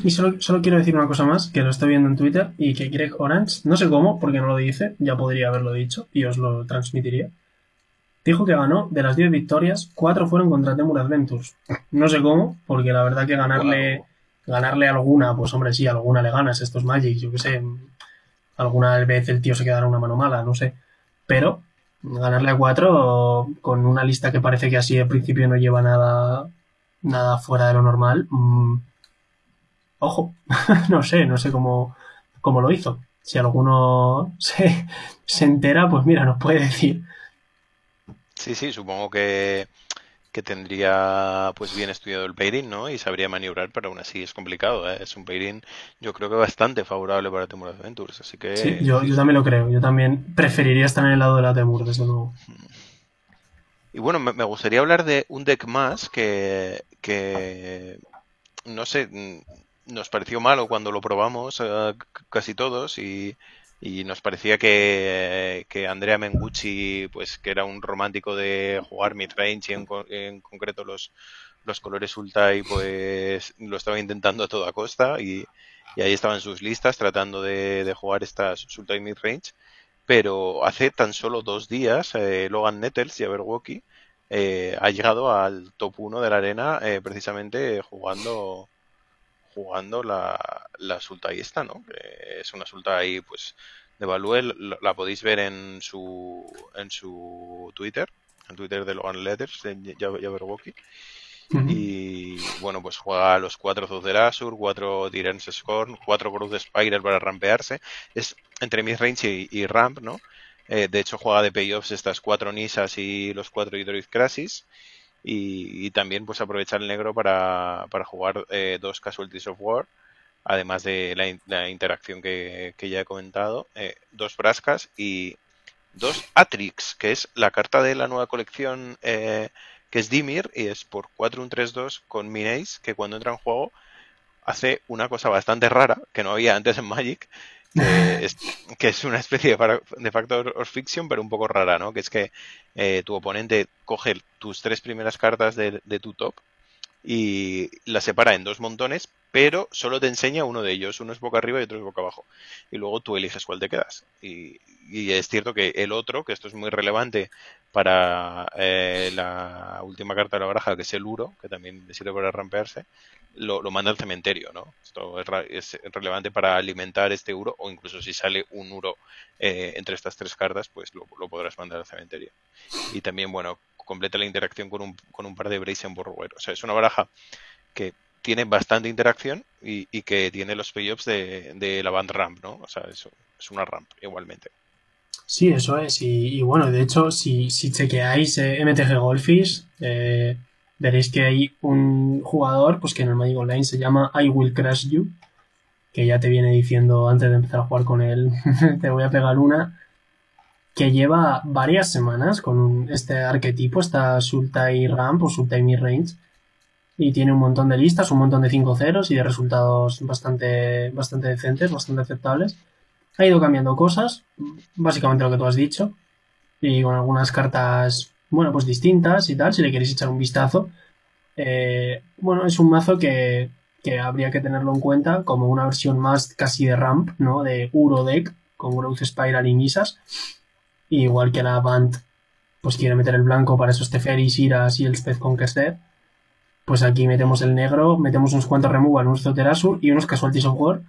S2: Y solo, solo quiero decir una cosa más, que lo estoy viendo en Twitter y que Greg Orange, no sé cómo, porque no lo dice, ya podría haberlo dicho y os lo transmitiría. Dijo que ganó de las 10 victorias, 4 fueron contra Temur Adventures. No sé cómo, porque la verdad que ganarle, ganarle alguna, pues hombre, sí, alguna le ganas, estos Magic, yo que sé. Alguna vez el tío se quedará una mano mala, no sé. Pero ganarle a 4 con una lista que parece que así al principio no lleva nada, nada fuera de lo normal. mm, ojo, no sé, no sé cómo, cómo lo hizo. Si alguno se, se entera, pues mira, nos puede decir.
S1: Sí, sí, supongo que, que tendría pues bien estudiado el pairing, ¿no? Y sabría maniobrar, pero aún así es complicado, ¿eh? Es un pairing yo creo que bastante favorable para Temur Adventures, así que
S2: Sí, yo, yo también lo creo. Yo también preferiría estar en el lado de la Temur, desde luego.
S1: Y bueno, me, me gustaría hablar de un deck más que, que no sé, mm, nos pareció malo cuando lo probamos eh, casi todos y, y nos parecía que, que Andrea Mengucci, pues que era un romántico de jugar midrange y en, en concreto los, los colores Ultai, pues lo estaba intentando a toda costa y, y ahí estaban sus listas tratando de, jugar estas Sultai Mid-Range, pero hace tan solo dos días eh, Logan Nettles y Aberwoki eh, ha llegado al top 1 de la arena eh, precisamente jugando jugando la, la Sultai esta, ¿no? Que es una Sultai pues de Valuel, la podéis ver en su en su Twitter, en Twitter de Logan Letters, de Jabberwocky. Y bueno, pues juega los cuatro Azur, cuatro Tyrants Scorn, cuatro Cruz Spiral para rampearse. Es entre midrange y, y ramp, ¿no? Eh, de hecho, juega de payoffs estas cuatro Nisas y los cuatro Hydroid Crasis. Y, también pues aprovecha el negro para, para jugar eh, dos Casualties of War, además de la, interacción que, ya he comentado, eh, dos Brascas y dos Atrix, que es la carta de la nueva colección que es Dimir y es por 4-1-3-2 con Minace, que cuando entra en juego hace una cosa bastante rara que no había antes en Magic, que es, una especie de, Factor of Fiction, pero un poco rara, ¿no? Que es que eh, tu oponente coge tus tres primeras cartas de, de tu top y las separa en dos montones, pero solo te enseña uno de ellos. Uno es boca arriba y otro es boca abajo. Y luego tú eliges cuál te quedas. Y, es cierto que el otro, que esto es muy relevante para eh, la última carta de la baraja, que es el Uro, que también sirve para rampearse, lo, manda al cementerio, ¿no? Esto es, relevante para alimentar este Uro, o incluso si sale un Uro eh, entre estas tres cartas, pues lo, podrás mandar al cementerio. Y también, bueno, completa la interacción con un, con un par de Brazen Borrower. O sea, es una baraja que tiene bastante interacción y, que tiene los payoffs de, de la band ramp, ¿no? O sea, es, es una ramp igualmente.
S2: Sí, eso es. Y, bueno, de hecho, si, si chequeáis eh, MTG Goldfish, eh, veréis que hay un jugador pues que en el Magic Online se llama I Will Crash You, que ya te viene diciendo antes de empezar a jugar con él, te voy a pegar una, que lleva varias semanas con este arquetipo, esta Sultai Ramp o Sultai Mid Range, y tiene un montón de listas, un montón de 5 ceros y de resultados bastante, bastante decentes, bastante aceptables. Ha ido cambiando cosas, básicamente lo que tú has dicho, y con algunas cartas, bueno, pues distintas y tal, si le queréis echar un vistazo. Eh, bueno, es un mazo que, que, habría que tenerlo en cuenta como una versión más casi de ramp, ¿no? De Uro Deck, con Growth Spiral y Misas. Igual que la Band, pues quiere meter el blanco para esos Teferis, Iras y el Spez Conquester pues aquí metemos el negro, metemos unos cuantos removal, unos Zoterasur y unos Casualties of War.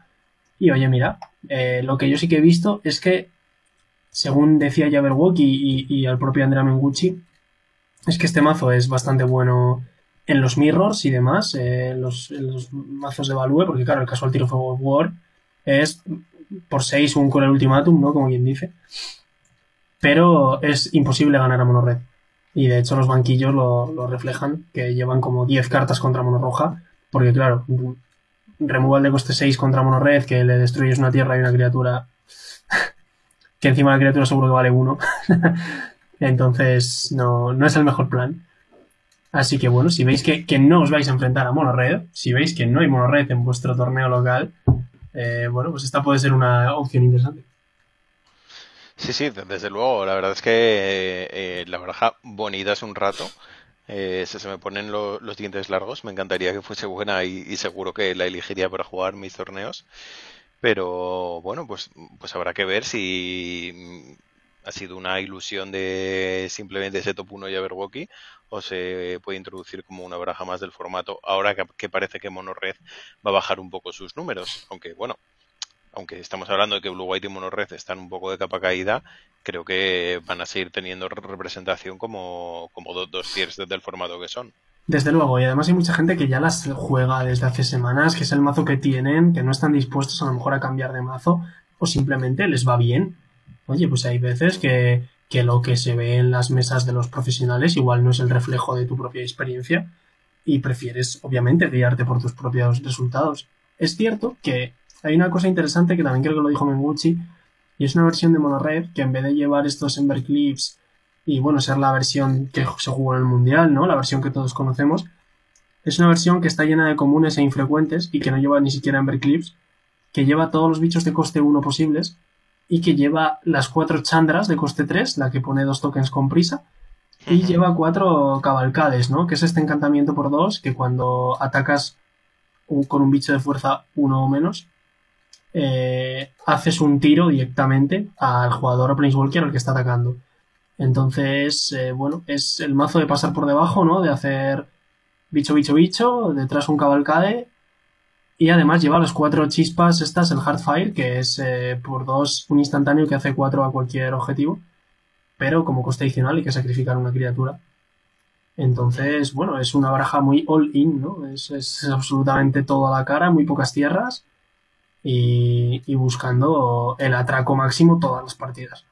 S2: Y oye, mira, eh, lo que yo sí que he visto es que, según decía Jabberwock y, y, el propio Andrea Mengucci, es que este mazo es bastante bueno en los mirrors y demás, eh, los, mazos de Value, porque claro, el Casualty of War es por 6 un con el ultimátum, ¿no? Como quien dice. Pero es imposible ganar a mono red. Y de hecho los banquillos lo, reflejan, que llevan como 10 cartas contra mono roja, porque claro, removal de coste 6 contra mono red, que le destruyes una tierra y una criatura, que encima la criatura seguro que vale 1. Entonces no, no es el mejor plan. Así que bueno, si veis que, no os vais a enfrentar a mono red, si veis que no hay mono red en vuestro torneo local, eh, bueno, pues esta puede ser una opción interesante.
S1: Sí, sí, desde luego. La verdad es que eh, la baraja bonita es un rato. Eh, se, me ponen los dientes largos. Me encantaría que fuese buena y, seguro que la elegiría para jugar mis torneos. Pero bueno, pues, pues habrá que ver si mm, ha sido una ilusión de simplemente ese top 1 y Aberwoki o se puede introducir como una baraja más del formato ahora que, que parece que Monored va a bajar un poco sus números. Aunque bueno, aunque estamos hablando de que Blue White y Monored están un poco de capa caída, creo que van a seguir teniendo representación como, como dos, dos tiers del formato que son.
S2: Desde luego, y además hay mucha gente que ya las juega desde hace semanas, que es el mazo que tienen, que no están dispuestos a lo mejor a cambiar de mazo, o simplemente les va bien. Oye, pues hay veces que, que lo que se ve en las mesas de los profesionales igual no es el reflejo de tu propia experiencia y prefieres, obviamente, guiarte por tus propios resultados. Es cierto que hay una cosa interesante que también creo que lo dijo Mengucci, y es una versión de Monored que en vez de llevar estos Ember Clips y bueno, ser la versión que se jugó en el Mundial, ¿no? La versión que todos conocemos, es una versión que está llena de comunes e infrecuentes y que no lleva ni siquiera Ember Clips, que lleva todos los bichos de coste 1 posibles y que lleva las cuatro chandras de coste 3, la que pone dos tokens con prisa, y lleva cuatro cabalcades, ¿no? Que es este encantamiento por dos que cuando atacas con un bicho de fuerza 1 o menos, eh, haces un tiro directamente al jugador o Planeswalker al que está atacando. Entonces, eh, bueno, es el mazo de pasar por debajo, ¿no? De hacer bicho, bicho, bicho, detrás un cabalcade. Y además lleva las cuatro chispas estas, el Hardfire, que es eh, por dos un instantáneo que hace cuatro a cualquier objetivo. Pero como coste adicional hay que sacrificar una criatura. Entonces, bueno, es una baraja muy all-in, ¿no? Es, es, absolutamente toda la cara, muy pocas tierras y, y, buscando el atraco máximo todas las partidas.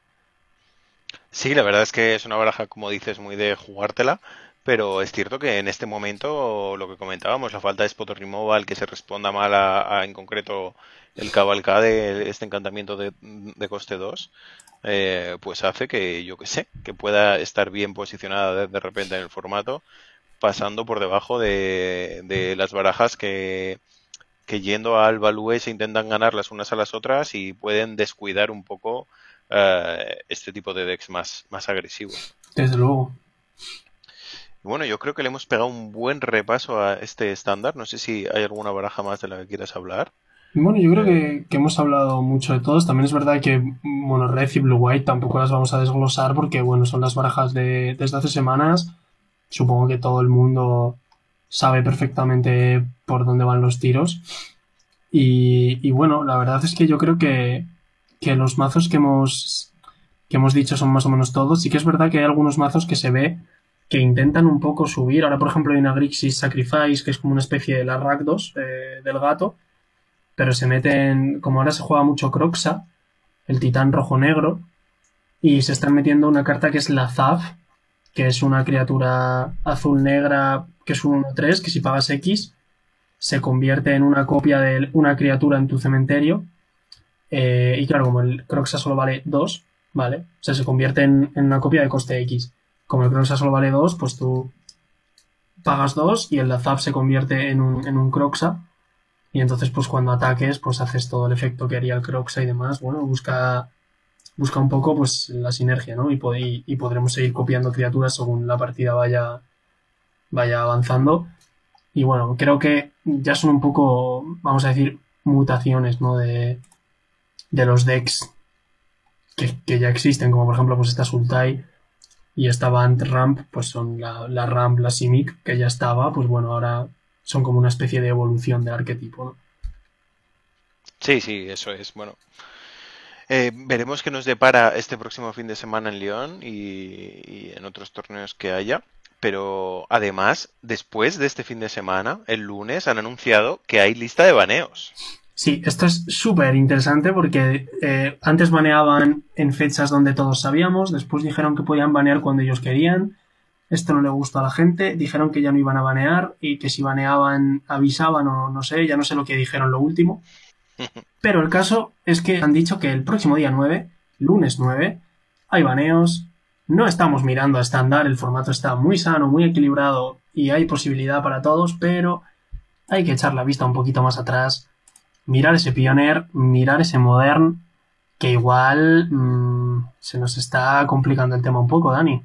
S1: Sí, la verdad es que es una baraja, como dices, muy de jugártela, pero es cierto que en este momento, lo que comentábamos, la falta de spot removal, que se responda mal a, en concreto el cabalcade, este encantamiento de, de coste 2, eh, pues hace que, yo que sé, que pueda estar bien posicionada de, de repente en el formato, pasando por debajo de, de las barajas que, que yendo al value se intentan ganar las unas a las otras y pueden descuidar un poco uh, este tipo de decks más, más agresivos.
S2: Desde luego.
S1: Bueno, yo creo que le hemos pegado un buen repaso a este estándar. No sé si hay alguna baraja más de la que quieras hablar.
S2: Bueno, yo creo que, que, hemos hablado mucho de todos. También es verdad que, bueno, Red y Blue White tampoco las vamos a desglosar porque, bueno, son las barajas de desde hace semanas. Supongo que todo el mundo sabe perfectamente por dónde van los tiros. Y, bueno, la verdad es que yo creo que, que los mazos que hemos, que hemos dicho son más o menos todos. Sí que es verdad que hay algunos mazos que se ve que intentan un poco subir. Ahora, por ejemplo, hay una Grixis Sacrifice, que es como una especie de la eh, del gato, pero se meten, como ahora se juega mucho Croxa, el titán rojo-negro, y se están metiendo una carta que es la Zaf, que es una criatura azul-negra, que es un 1-3, que si pagas X, se convierte en una copia de una criatura en tu cementerio. Eh, y claro, como el Croxa solo vale 2, ¿vale? O sea, se convierte en, una copia de coste X como el Croxa solo vale 2, pues tú pagas 2 y el Zap se convierte en un, en un Croxa. Y entonces, pues cuando ataques, pues haces todo el efecto que haría el Croxa y demás. Bueno, busca, busca un poco pues la sinergia, ¿no? Y, y, y podremos seguir copiando criaturas según la partida vaya, vaya avanzando. Y bueno, creo que ya son un poco, vamos a decir, mutaciones, ¿no? De, de los decks que, que ya existen, como por ejemplo, pues esta Sultai y estaba Ant Ramp, pues son la, la, Ramp, la Simic, que ya estaba, pues bueno, ahora son como una especie de evolución del arquetipo.
S1: Sí, sí, eso es. Bueno, eh, veremos qué nos depara este próximo fin de semana en Lyon y, y, en otros torneos que haya. Pero además, después de este fin de semana, el lunes, han anunciado que hay lista de baneos.
S2: Sí, esto es súper interesante porque eh, antes baneaban en fechas donde todos sabíamos, después dijeron que podían banear cuando ellos querían, esto no le gustó a la gente, dijeron que ya no iban a banear y que si baneaban avisaban o no sé, ya no sé lo que dijeron lo último. Pero el caso es que han dicho que el próximo día 9, lunes 9, hay baneos, no estamos mirando a estándar, el formato está muy sano, muy equilibrado y hay posibilidad para todos, pero hay que echar la vista un poquito más atrás mirar ese Pioneer, mirar ese Modern, que igual mmm, se nos está complicando el tema un poco, Dani.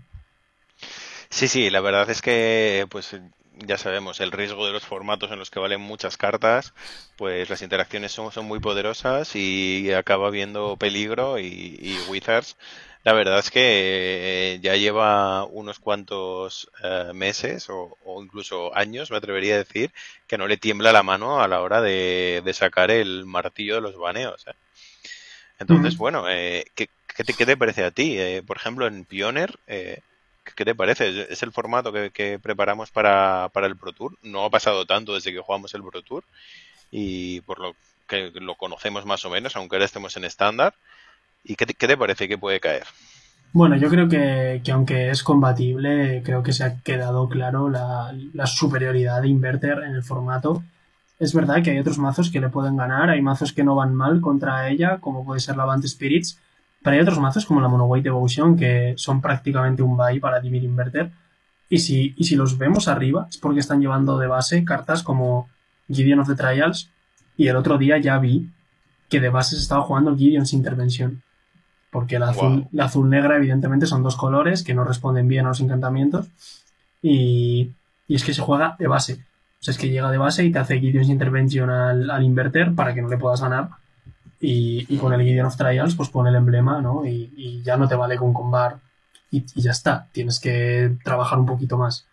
S1: Sí, sí, la verdad es que, pues ya sabemos, el riesgo de los formatos en los que valen muchas cartas, pues las interacciones son, son muy poderosas y acaba habiendo peligro y, y Wizards la verdad es que ya lleva unos cuantos uh, meses o, o, incluso años, me atrevería a decir, que no le tiembla la mano a la hora de, de sacar el martillo de los baneos. ¿eh? Entonces, bueno, eh, ¿qué, qué, te, ¿qué, te, parece a ti? Eh, por ejemplo, en Pioneer, eh, ¿qué te parece? ¿Es el formato que, que, preparamos para, para el Pro Tour? No ha pasado tanto desde que jugamos el Pro Tour y por lo que lo conocemos más o menos, aunque ahora estemos en estándar. ¿Y qué te, parece que puede caer?
S2: Bueno, yo creo que, que, aunque es combatible, creo que se ha quedado claro la, superioridad de Inverter en el formato. Es verdad que hay otros mazos que le pueden ganar, hay mazos que no van mal contra ella, como puede ser la Vant Spirits, pero hay otros mazos como la Mono White Devotion que son prácticamente un buy para Dimir Inverter. Y si, y si los vemos arriba es porque están llevando de base cartas como Gideon of the Trials y el otro día ya vi que de base se estaba jugando Gideon's Intervention porque la azul, wow. la azul negra evidentemente son dos colores que no responden bien a los encantamientos y, y, es que se juega de base. O sea, es que llega de base y te hace Gideon's Intervention al, al, inverter para que no le puedas ganar. Y, con el Gideon of Trials, pues pone el emblema, ¿no? Y, ya no te vale con combar y, ya está. Tienes que trabajar un poquito más.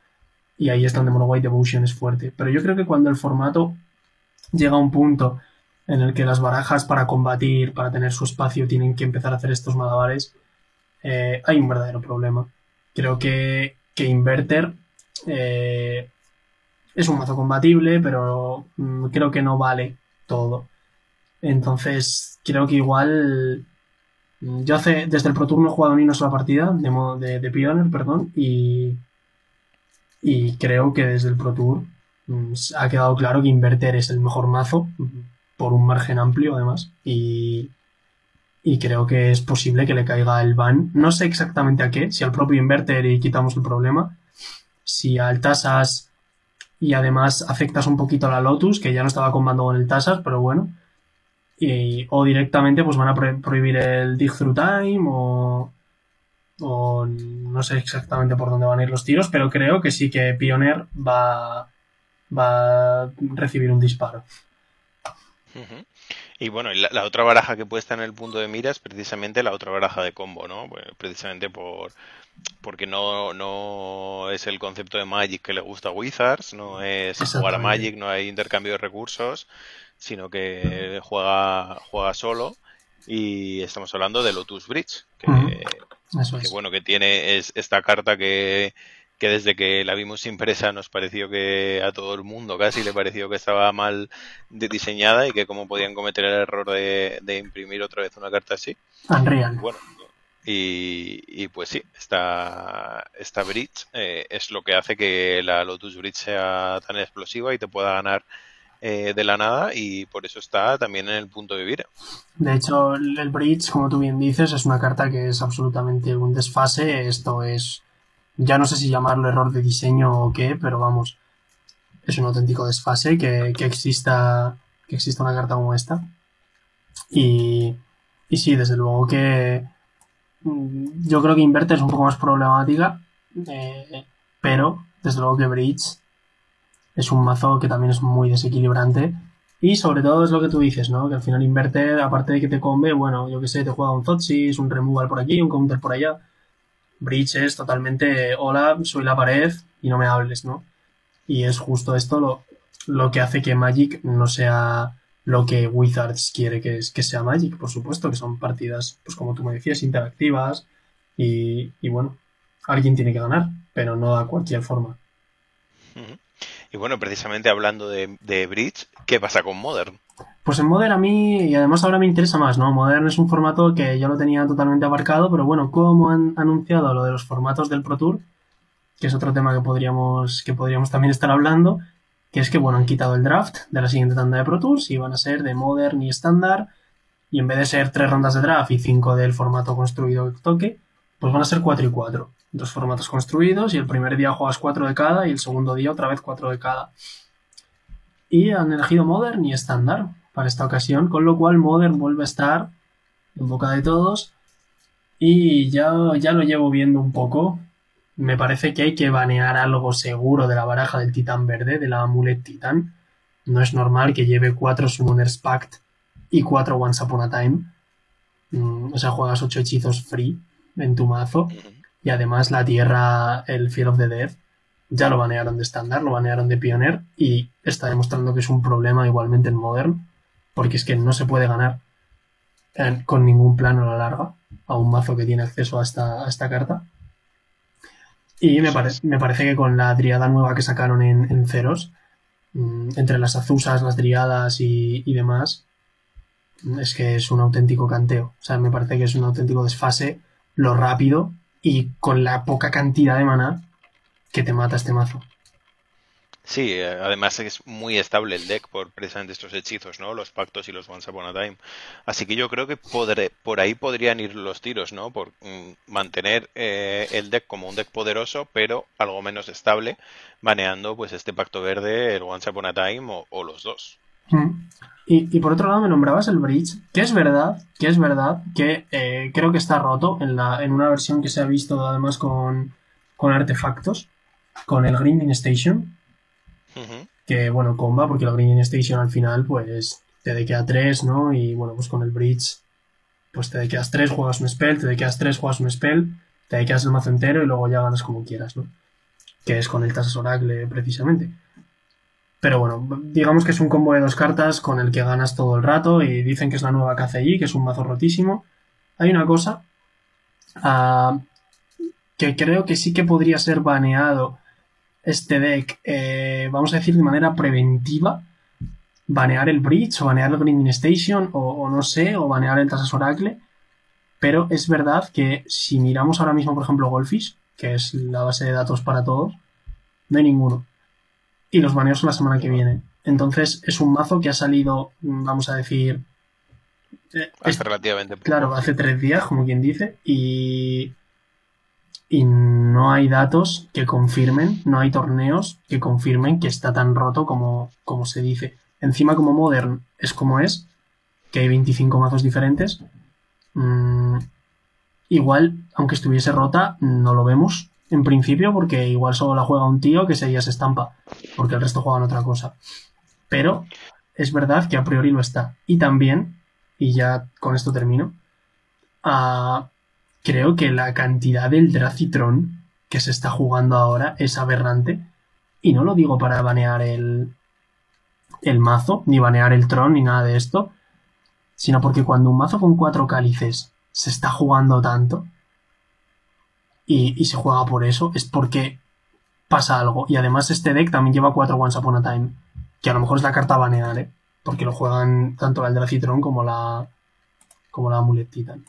S2: Y ahí es donde Mono White Devotion es fuerte. Pero yo creo que cuando el formato llega a un punto en el que las barajas para combatir, para tener su espacio, tienen que empezar a hacer estos malabares, eh, hay un verdadero problema. Creo que, que Inverter eh, es un mazo combatible, pero mm, creo que no vale todo. Entonces, creo que igual. Mm, yo hace. Desde el Pro no he jugado ni una sola partida de, modo de, de Pioneer, perdón. Y. Y creo que desde el Pro Tour mm, ha quedado claro que Inverter es el mejor mazo. Por un margen amplio, además. Y. Y creo que es posible que le caiga el ban. No sé exactamente a qué. Si al propio Inverter y quitamos el problema. Si al Tasas y además afectas un poquito a la Lotus, que ya no estaba combando con el Tasas, pero bueno o directamente pues van a prohibir el dig through time o, o no sé exactamente por dónde van a ir los tiros, pero creo que sí que Pioneer va, va a recibir un disparo.
S1: Y bueno, la, otra baraja que puede estar en el punto de mira es precisamente la otra baraja de combo, ¿no? Pues precisamente por porque no, no es el concepto de Magic que le gusta a Wizards, no es jugar a Magic, no hay intercambio de recursos, sino que juega, juega solo. Y estamos hablando de Lotus Bridge, que, bueno, que tiene es esta carta que, que desde que la vimos impresa nos pareció que a todo el mundo casi le pareció que estaba mal diseñada y que cómo podían cometer el error de, imprimir otra vez una carta así.
S2: Unreal.
S1: Bueno, y, pues sí, esta, esta bridge eh, es lo que hace que la Lotus Bridge sea tan explosiva y te pueda ganar eh, de la nada y por eso está también en el punto de vivir.
S2: De hecho, el Bridge, como tú bien dices, es una carta que es absolutamente un desfase. Esto es, ya no sé si llamarlo error de diseño o qué, pero vamos, es un auténtico desfase que, que exista, que exista una carta como esta. Y, y sí, desde luego que mm, yo creo que Inverter es un poco más problemática, eh, pero desde luego que Bridge es un mazo que también es muy desequilibrante. Y sobre todo es lo que tú dices, ¿no? Que al final invertir, aparte de que te combe, bueno, yo que sé, te juega un Zotsis, un removal por aquí, un counter por allá. Breach es totalmente, hola, soy la pared y no me hables, ¿no? Y es justo esto lo, lo que hace que Magic no sea lo que Wizards quiere que, que sea Magic, por supuesto, que son partidas, pues como tú me decías, interactivas y, y bueno, alguien tiene que ganar, pero no a cualquier forma.
S1: Y bueno, precisamente hablando de, de Bridge, ¿qué pasa con Modern?
S2: Pues en Modern a mí, y además ahora me interesa más, ¿no? Modern es un formato que yo lo tenía totalmente abarcado, pero bueno, como han anunciado lo de los formatos del Pro Tour, que es otro tema que podríamos, que podríamos también estar hablando, que es que, bueno, han quitado el draft de la siguiente tanda de Pro Tours y van a ser de Modern y estándar, y en vez de ser tres rondas de draft y cinco del formato construido que toque, pues van a ser cuatro y cuatro dos formatos construidos y el primer día juegas cuatro de cada y el segundo día otra vez cuatro de cada. Y han elegido Modern y estándar para esta ocasión, con lo cual Modern vuelve a estar en boca de todos y ya, ya lo llevo viendo un poco. Me parece que hay que banear algo seguro de la baraja del titán verde, de la amulet titán. No es normal que lleve cuatro Summoners Pact y cuatro Once Upon a Time. Mm, o sea, juegas ocho hechizos free en tu mazo y además la tierra, el Fear of the Dead, ya lo banearon de estándar, lo banearon de Pioneer y está demostrando que es un problema igualmente en Modern, porque es que no se puede ganar con ningún plano a la larga a un mazo que tiene acceso a esta, esta carta. Y me, me, parece que con la triada nueva que sacaron en, ceros, mm, entre las azusas, las triadas y, y, demás, es que es un auténtico canteo. O sea, me parece que es un auténtico desfase lo rápido y con la poca cantidad de mana que te mata este mazo.
S1: Sí, eh, además es muy estable el deck por precisamente estos hechizos, ¿no? Los pactos y los Once Upon a Time. Así que yo creo que podré, por ahí podrían ir los tiros, ¿no? Por mm, mantener eh, el deck como un deck poderoso, pero algo menos estable, baneando pues este pacto verde, el Once Upon a Time o, los dos.
S2: Mm. Y, por otro lado me nombrabas el Bridge, que es verdad, que es verdad, que eh, creo que está roto en, la, en una versión que se ha visto además con, con artefactos, con el Grinding Station, que bueno, comba, porque el Grinding Station al final pues te dequea 3, ¿no? Y bueno, pues con el bridge, pues te dequeas 3, juegas un spell, te dequeas 3, juegas un spell, te dequeas el mazo entero y luego ya ganas como quieras, ¿no? Que es con el Tasas Oracle precisamente. Pero bueno, digamos que es un combo de dos cartas con el que ganas todo el rato y dicen que es la nueva KCI, que es un mazo rotísimo. Hay una cosa uh, que creo que sí que podría ser baneado este deck, eh, vamos a decir de manera preventiva, banear el Bridge o banear el Grinding Station o, o no sé, o banear el Tasas Oracle. Pero es verdad que si miramos ahora mismo, por ejemplo, Goldfish, que es la base de datos para todos, no hay ninguno. Y los baneos son la semana que viene. Entonces es un mazo que ha salido, vamos a decir...
S1: eh, Hace es, relativamente poco.
S2: Claro, hace tres días, como quien dice, y y no hay datos que confirmen, no hay torneos que confirmen que está tan roto como, como se dice. Encima como Modern es como es, que hay 25 mazos diferentes, mmm, igual, aunque estuviese rota, no lo vemos en principio porque igual solo la juega un tío que ese día se estampa, porque el resto juegan otra cosa. Pero es verdad que a priori lo está. Y también, y ya con esto termino, uh, creo que la cantidad del Dracitron que se está jugando ahora es aberrante. Y no lo digo para banear el, el mazo, ni banear el Tron, ni nada de esto, sino porque cuando un mazo con cuatro cálices se está jugando tanto y, y, se juega por eso, es porque pasa algo. Y además este deck también lleva cuatro Once Upon a Time, que a lo mejor es la carta banear, ¿eh? porque lo juegan tanto el Dracitron como la, como la Amulet Titan.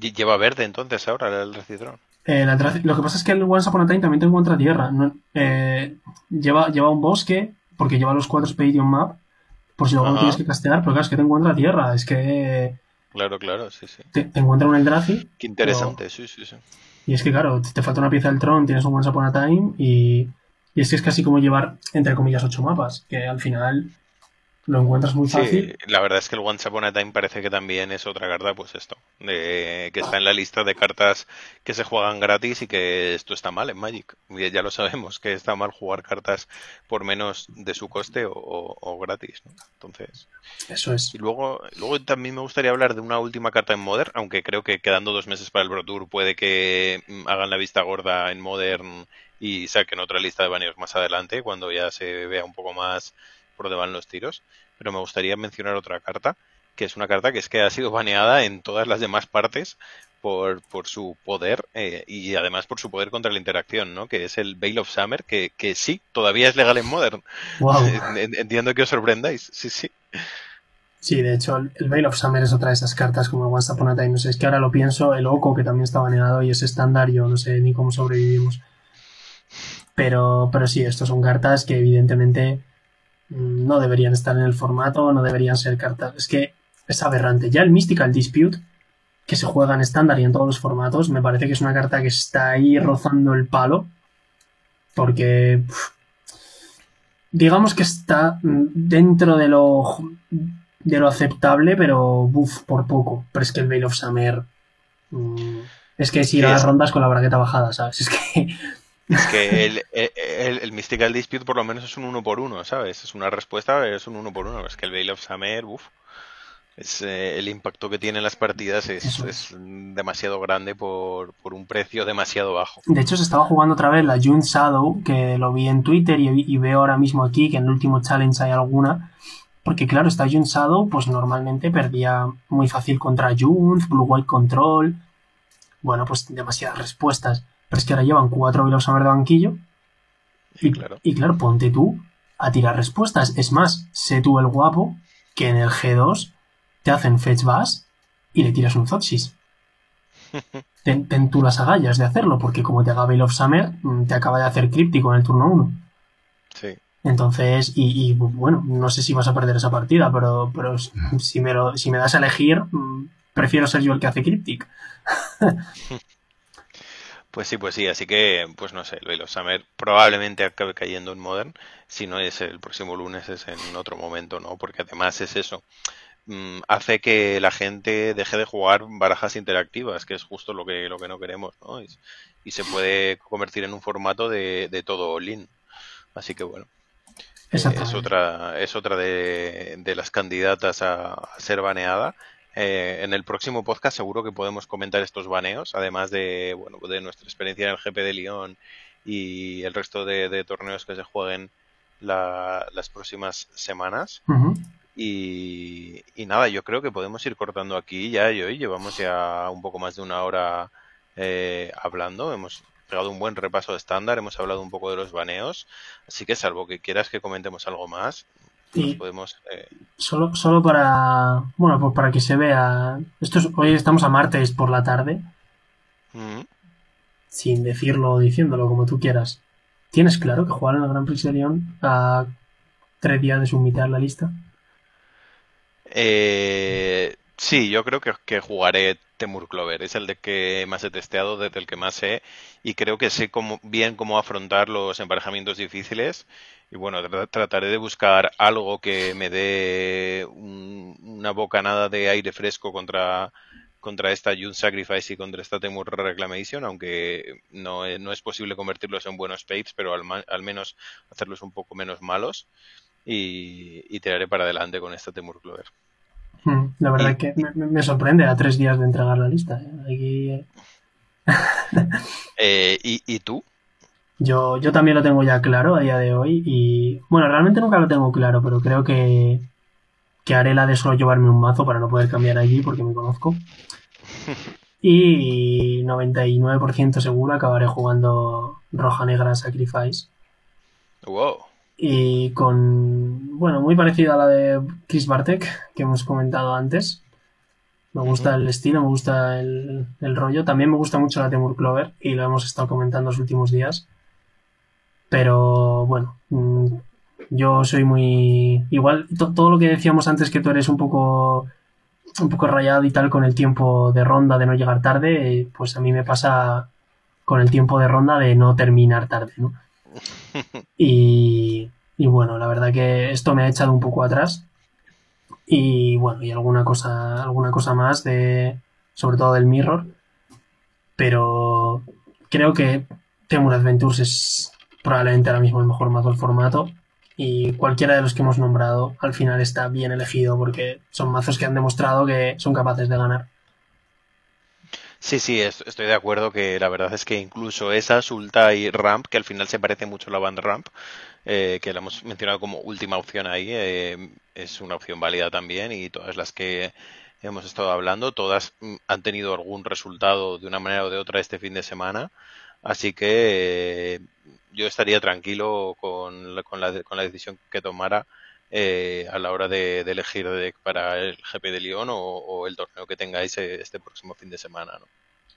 S1: Lleva verde entonces ahora el Dracitron.
S2: Eh, la, lo que pasa es que el Once Upon a Time también te encuentra tierra. ¿no? Eh, lleva, lleva un bosque, porque lleva los cuatro Spadium Map, por si luego no tienes que castear, pero claro, es que te encuentra tierra. Es que.
S1: Claro, claro, sí, sí.
S2: Te, te encuentra un Eldrazi.
S1: Qué interesante, pero... sí, sí, sí.
S2: Y es que, claro, te falta una pieza del Tron, tienes un Once Upon a Time y. Y es que es casi como llevar, entre comillas, ocho mapas, que al final lo encuentras muy fácil.
S1: Sí, la verdad es que el Once Upon a Time parece que también es otra carta, pues esto, de, que está en la lista de cartas que se juegan gratis y que esto está mal en Magic. Ya lo sabemos, que está mal jugar cartas por menos de su coste o, o, o gratis. ¿no? Entonces,
S2: eso es.
S1: Y luego, luego también me gustaría hablar de una última carta en Modern, aunque creo que quedando dos meses para el Pro Tour puede que hagan la vista gorda en Modern y saquen otra lista de baneos más adelante, cuando ya se vea un poco más por dónde van los tiros, pero me gustaría mencionar otra carta, que es una carta que es que ha sido baneada en todas las demás partes por, por su poder eh, y además por su poder contra la interacción, ¿no? Que es el Veil of Summer, que, que sí, todavía es legal en Modern.
S2: Wow.
S1: Entiendo que os sorprendáis, sí, sí.
S2: Sí, de hecho, el Veil of Summer es otra de esas cartas como el Once Upon a Time. No sé, es que ahora lo pienso, el Oco, que también está baneado y es estándar, yo no sé ni cómo sobrevivimos. Pero, pero sí, estos son cartas que evidentemente no deberían estar en el formato, no deberían ser cartas. Es que es aberrante. Ya el Mystical Dispute, que se juega en estándar y en todos los formatos, me parece que es una carta que está ahí rozando el palo. Porque. Pff, digamos que está dentro de lo. de lo aceptable, pero buf, por poco. Pero es que el Veil of Summer. Mmm, es que si las rondas con la braqueta bajada, ¿sabes? Es que.
S1: Es que el, el, el, Mystical Dispute por lo menos es un uno por uno, ¿sabes? Es una respuesta, es un uno por uno. Es que el Veil of Summer, uff, es, eh, el impacto que tiene en las partidas es, es demasiado grande por, por, un precio demasiado bajo.
S2: De hecho, se estaba jugando otra vez la June Shadow, que lo vi en Twitter y, y veo ahora mismo aquí que en el último challenge hay alguna. Porque claro, esta June Shadow, pues normalmente perdía muy fácil contra June, Blue White Control. Bueno, pues demasiadas respuestas. Pero es que ahora llevan cuatro Veil of Summer de banquillo.
S1: Y, claro.
S2: y claro, ponte tú a tirar respuestas. Es más, sé tú el guapo que en el G2 te hacen fetch bass y le tiras un Zoxis. ten, ten, tú las agallas de hacerlo, porque como te haga Veil of Summer, te acaba de hacer críptico en el turno 1.
S1: Sí.
S2: Entonces, y, y, bueno, no sé si vas a perder esa partida, pero, pero si, me lo, si me das a elegir, prefiero ser yo el que hace cryptic.
S1: Pues sí, pues sí, así que, pues no sé, el Summer probablemente acabe cayendo en Modern, si no es el próximo lunes, es en otro momento, ¿no? Porque además es eso, mmm, hace que la gente deje de jugar barajas interactivas, que es justo lo que, lo que no queremos, ¿no? Y, y se puede convertir en un formato de, de todo all-in. Así que bueno. es otra, es otra de, las candidatas a, ser baneada. Eh, en el próximo podcast seguro que podemos comentar estos baneos, además de, bueno, de nuestra experiencia en el GP de Lyon y el resto de, torneos que se jueguen las próximas semanas. y, nada, yo creo que podemos ir cortando aquí ya y hoy llevamos ya un poco más de una hora eh, hablando. Hemos pegado un buen repaso de estándar, hemos hablado un poco de los baneos, así que salvo que quieras que comentemos algo más, podemos... Eh,
S2: solo, solo para, bueno, pues para que se vea, esto hoy estamos a martes por la tarde, sin decirlo o diciéndolo como tú quieras. ¿Tienes claro que jugar en el Gran Prix de Lyon a tres días de sumitar la lista?
S1: Eh, sí, yo creo que, jugaré Temur Clover. Es el de que más he testeado, desde el que más sé. Y creo que sé cómo, bien cómo afrontar los emparejamientos difíciles. Y bueno, trataré de buscar algo que me dé una bocanada de aire fresco contra, contra esta June Sacrifice y contra esta Temur Reclamation, aunque no, es posible convertirlos en buenos pates, pero al, menos hacerlos un poco menos malos. Y, y tiraré para adelante con esta Temur Clover.
S2: Hmm, la verdad es que me, sorprende a tres días de entregar la lista. ¿eh?
S1: Eh, ¿y, tú?
S2: Yo, yo también lo tengo ya claro a día de hoy y bueno, realmente nunca lo tengo claro, pero creo que, que haré la de solo llevarme un mazo para no poder cambiar allí porque me conozco. Y 99% seguro acabaré jugando Roja Negra Sacrifice.
S1: Wow
S2: y con, bueno, muy parecida a la de Chris Bartek que hemos comentado antes. Me gusta el estilo, me gusta el, rollo. También me gusta mucho la Temur Clover y lo hemos estado comentando los últimos días. Pero bueno, mm, yo soy muy. Igual, todo lo que decíamos antes que tú eres un poco. Un poco rayado y tal con el tiempo de ronda de no llegar tarde, pues a mí me pasa con el tiempo de ronda de no terminar tarde, ¿no? Y, bueno, la verdad que esto me ha echado un poco atrás. Y bueno, y alguna cosa, alguna cosa más de, sobre todo del Mirror. Pero creo que Temur Adventures es probablemente ahora mismo el mejor mazo del formato. Y cualquiera de los que hemos nombrado al final está bien elegido porque son mazos que han demostrado que son capaces de ganar.
S1: Sí, sí, estoy de acuerdo que la verdad es que incluso esa, Sulta y Ramp, que al final se parece mucho a la band Ramp, eh, que la hemos mencionado como última opción ahí, eh, es una opción válida también y todas las que hemos estado hablando, todas mm, han tenido algún resultado de una manera o de otra este fin de semana, así que eh, yo estaría tranquilo con con la, con la decisión que tomara a la hora de, elegir deck para el GP de Lyon o, el torneo que tengáis este próximo fin de semana. ¿no?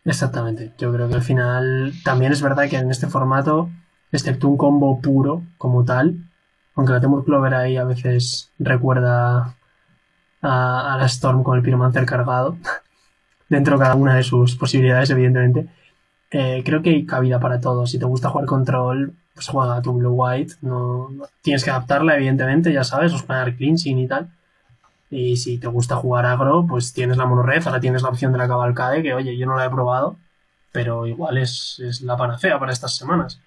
S2: Exactamente. Yo creo que al final también es verdad que en este formato, excepto un combo puro como tal, aunque la Temur Clover ahí a veces recuerda a, la Storm con el Pyromancer cargado, dentro de cada una de sus posibilidades, evidentemente. Eh, creo que hay cabida para todo. Si te gusta jugar control, pues juega tu Blue White. No, tienes que adaptarla, evidentemente, ya sabes, os poner cleansing y tal. Y si te gusta jugar agro, pues tienes la monored, ahora tienes la opción de la cavalcade, que oye, yo no la he probado, pero igual es, la panacea para estas semanas.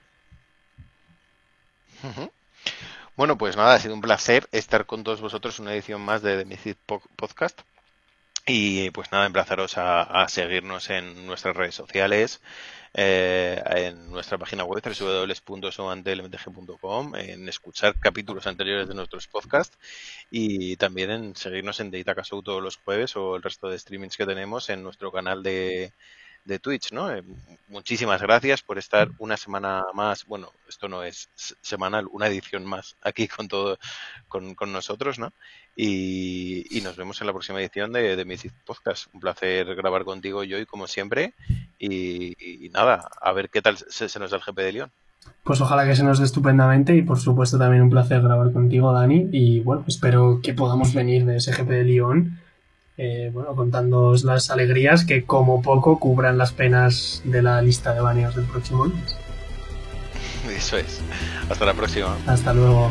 S1: Bueno, pues nada, ha sido un placer estar con todos vosotros en una edición más de The Podcast. Y pues nada, emplazaros a, a seguirnos en nuestras redes sociales, eh, en nuestra página web www.somantelmtg.com, en escuchar capítulos anteriores de nuestros podcasts y también en seguirnos en Show todos los jueves o el resto de streamings que tenemos en nuestro canal de, de Twitch, ¿no? Eh, muchísimas gracias por estar una semana más, bueno, esto no es semanal, una edición más aquí con todo, con, con nosotros, ¿no? Y, nos vemos en la próxima edición de, de Mythic Podcast. Un placer grabar contigo, yo y como siempre. Y, nada, a ver qué tal se, nos da el GP de León.
S2: Pues ojalá que se nos dé estupendamente y por supuesto también un placer grabar contigo, Dani. Y bueno, espero que podamos venir de ese GP de León eh, bueno, contándoos las alegrías que como poco cubran las penas de la lista de baneos del próximo lunes.
S1: Eso es. Hasta la próxima.
S2: Hasta luego.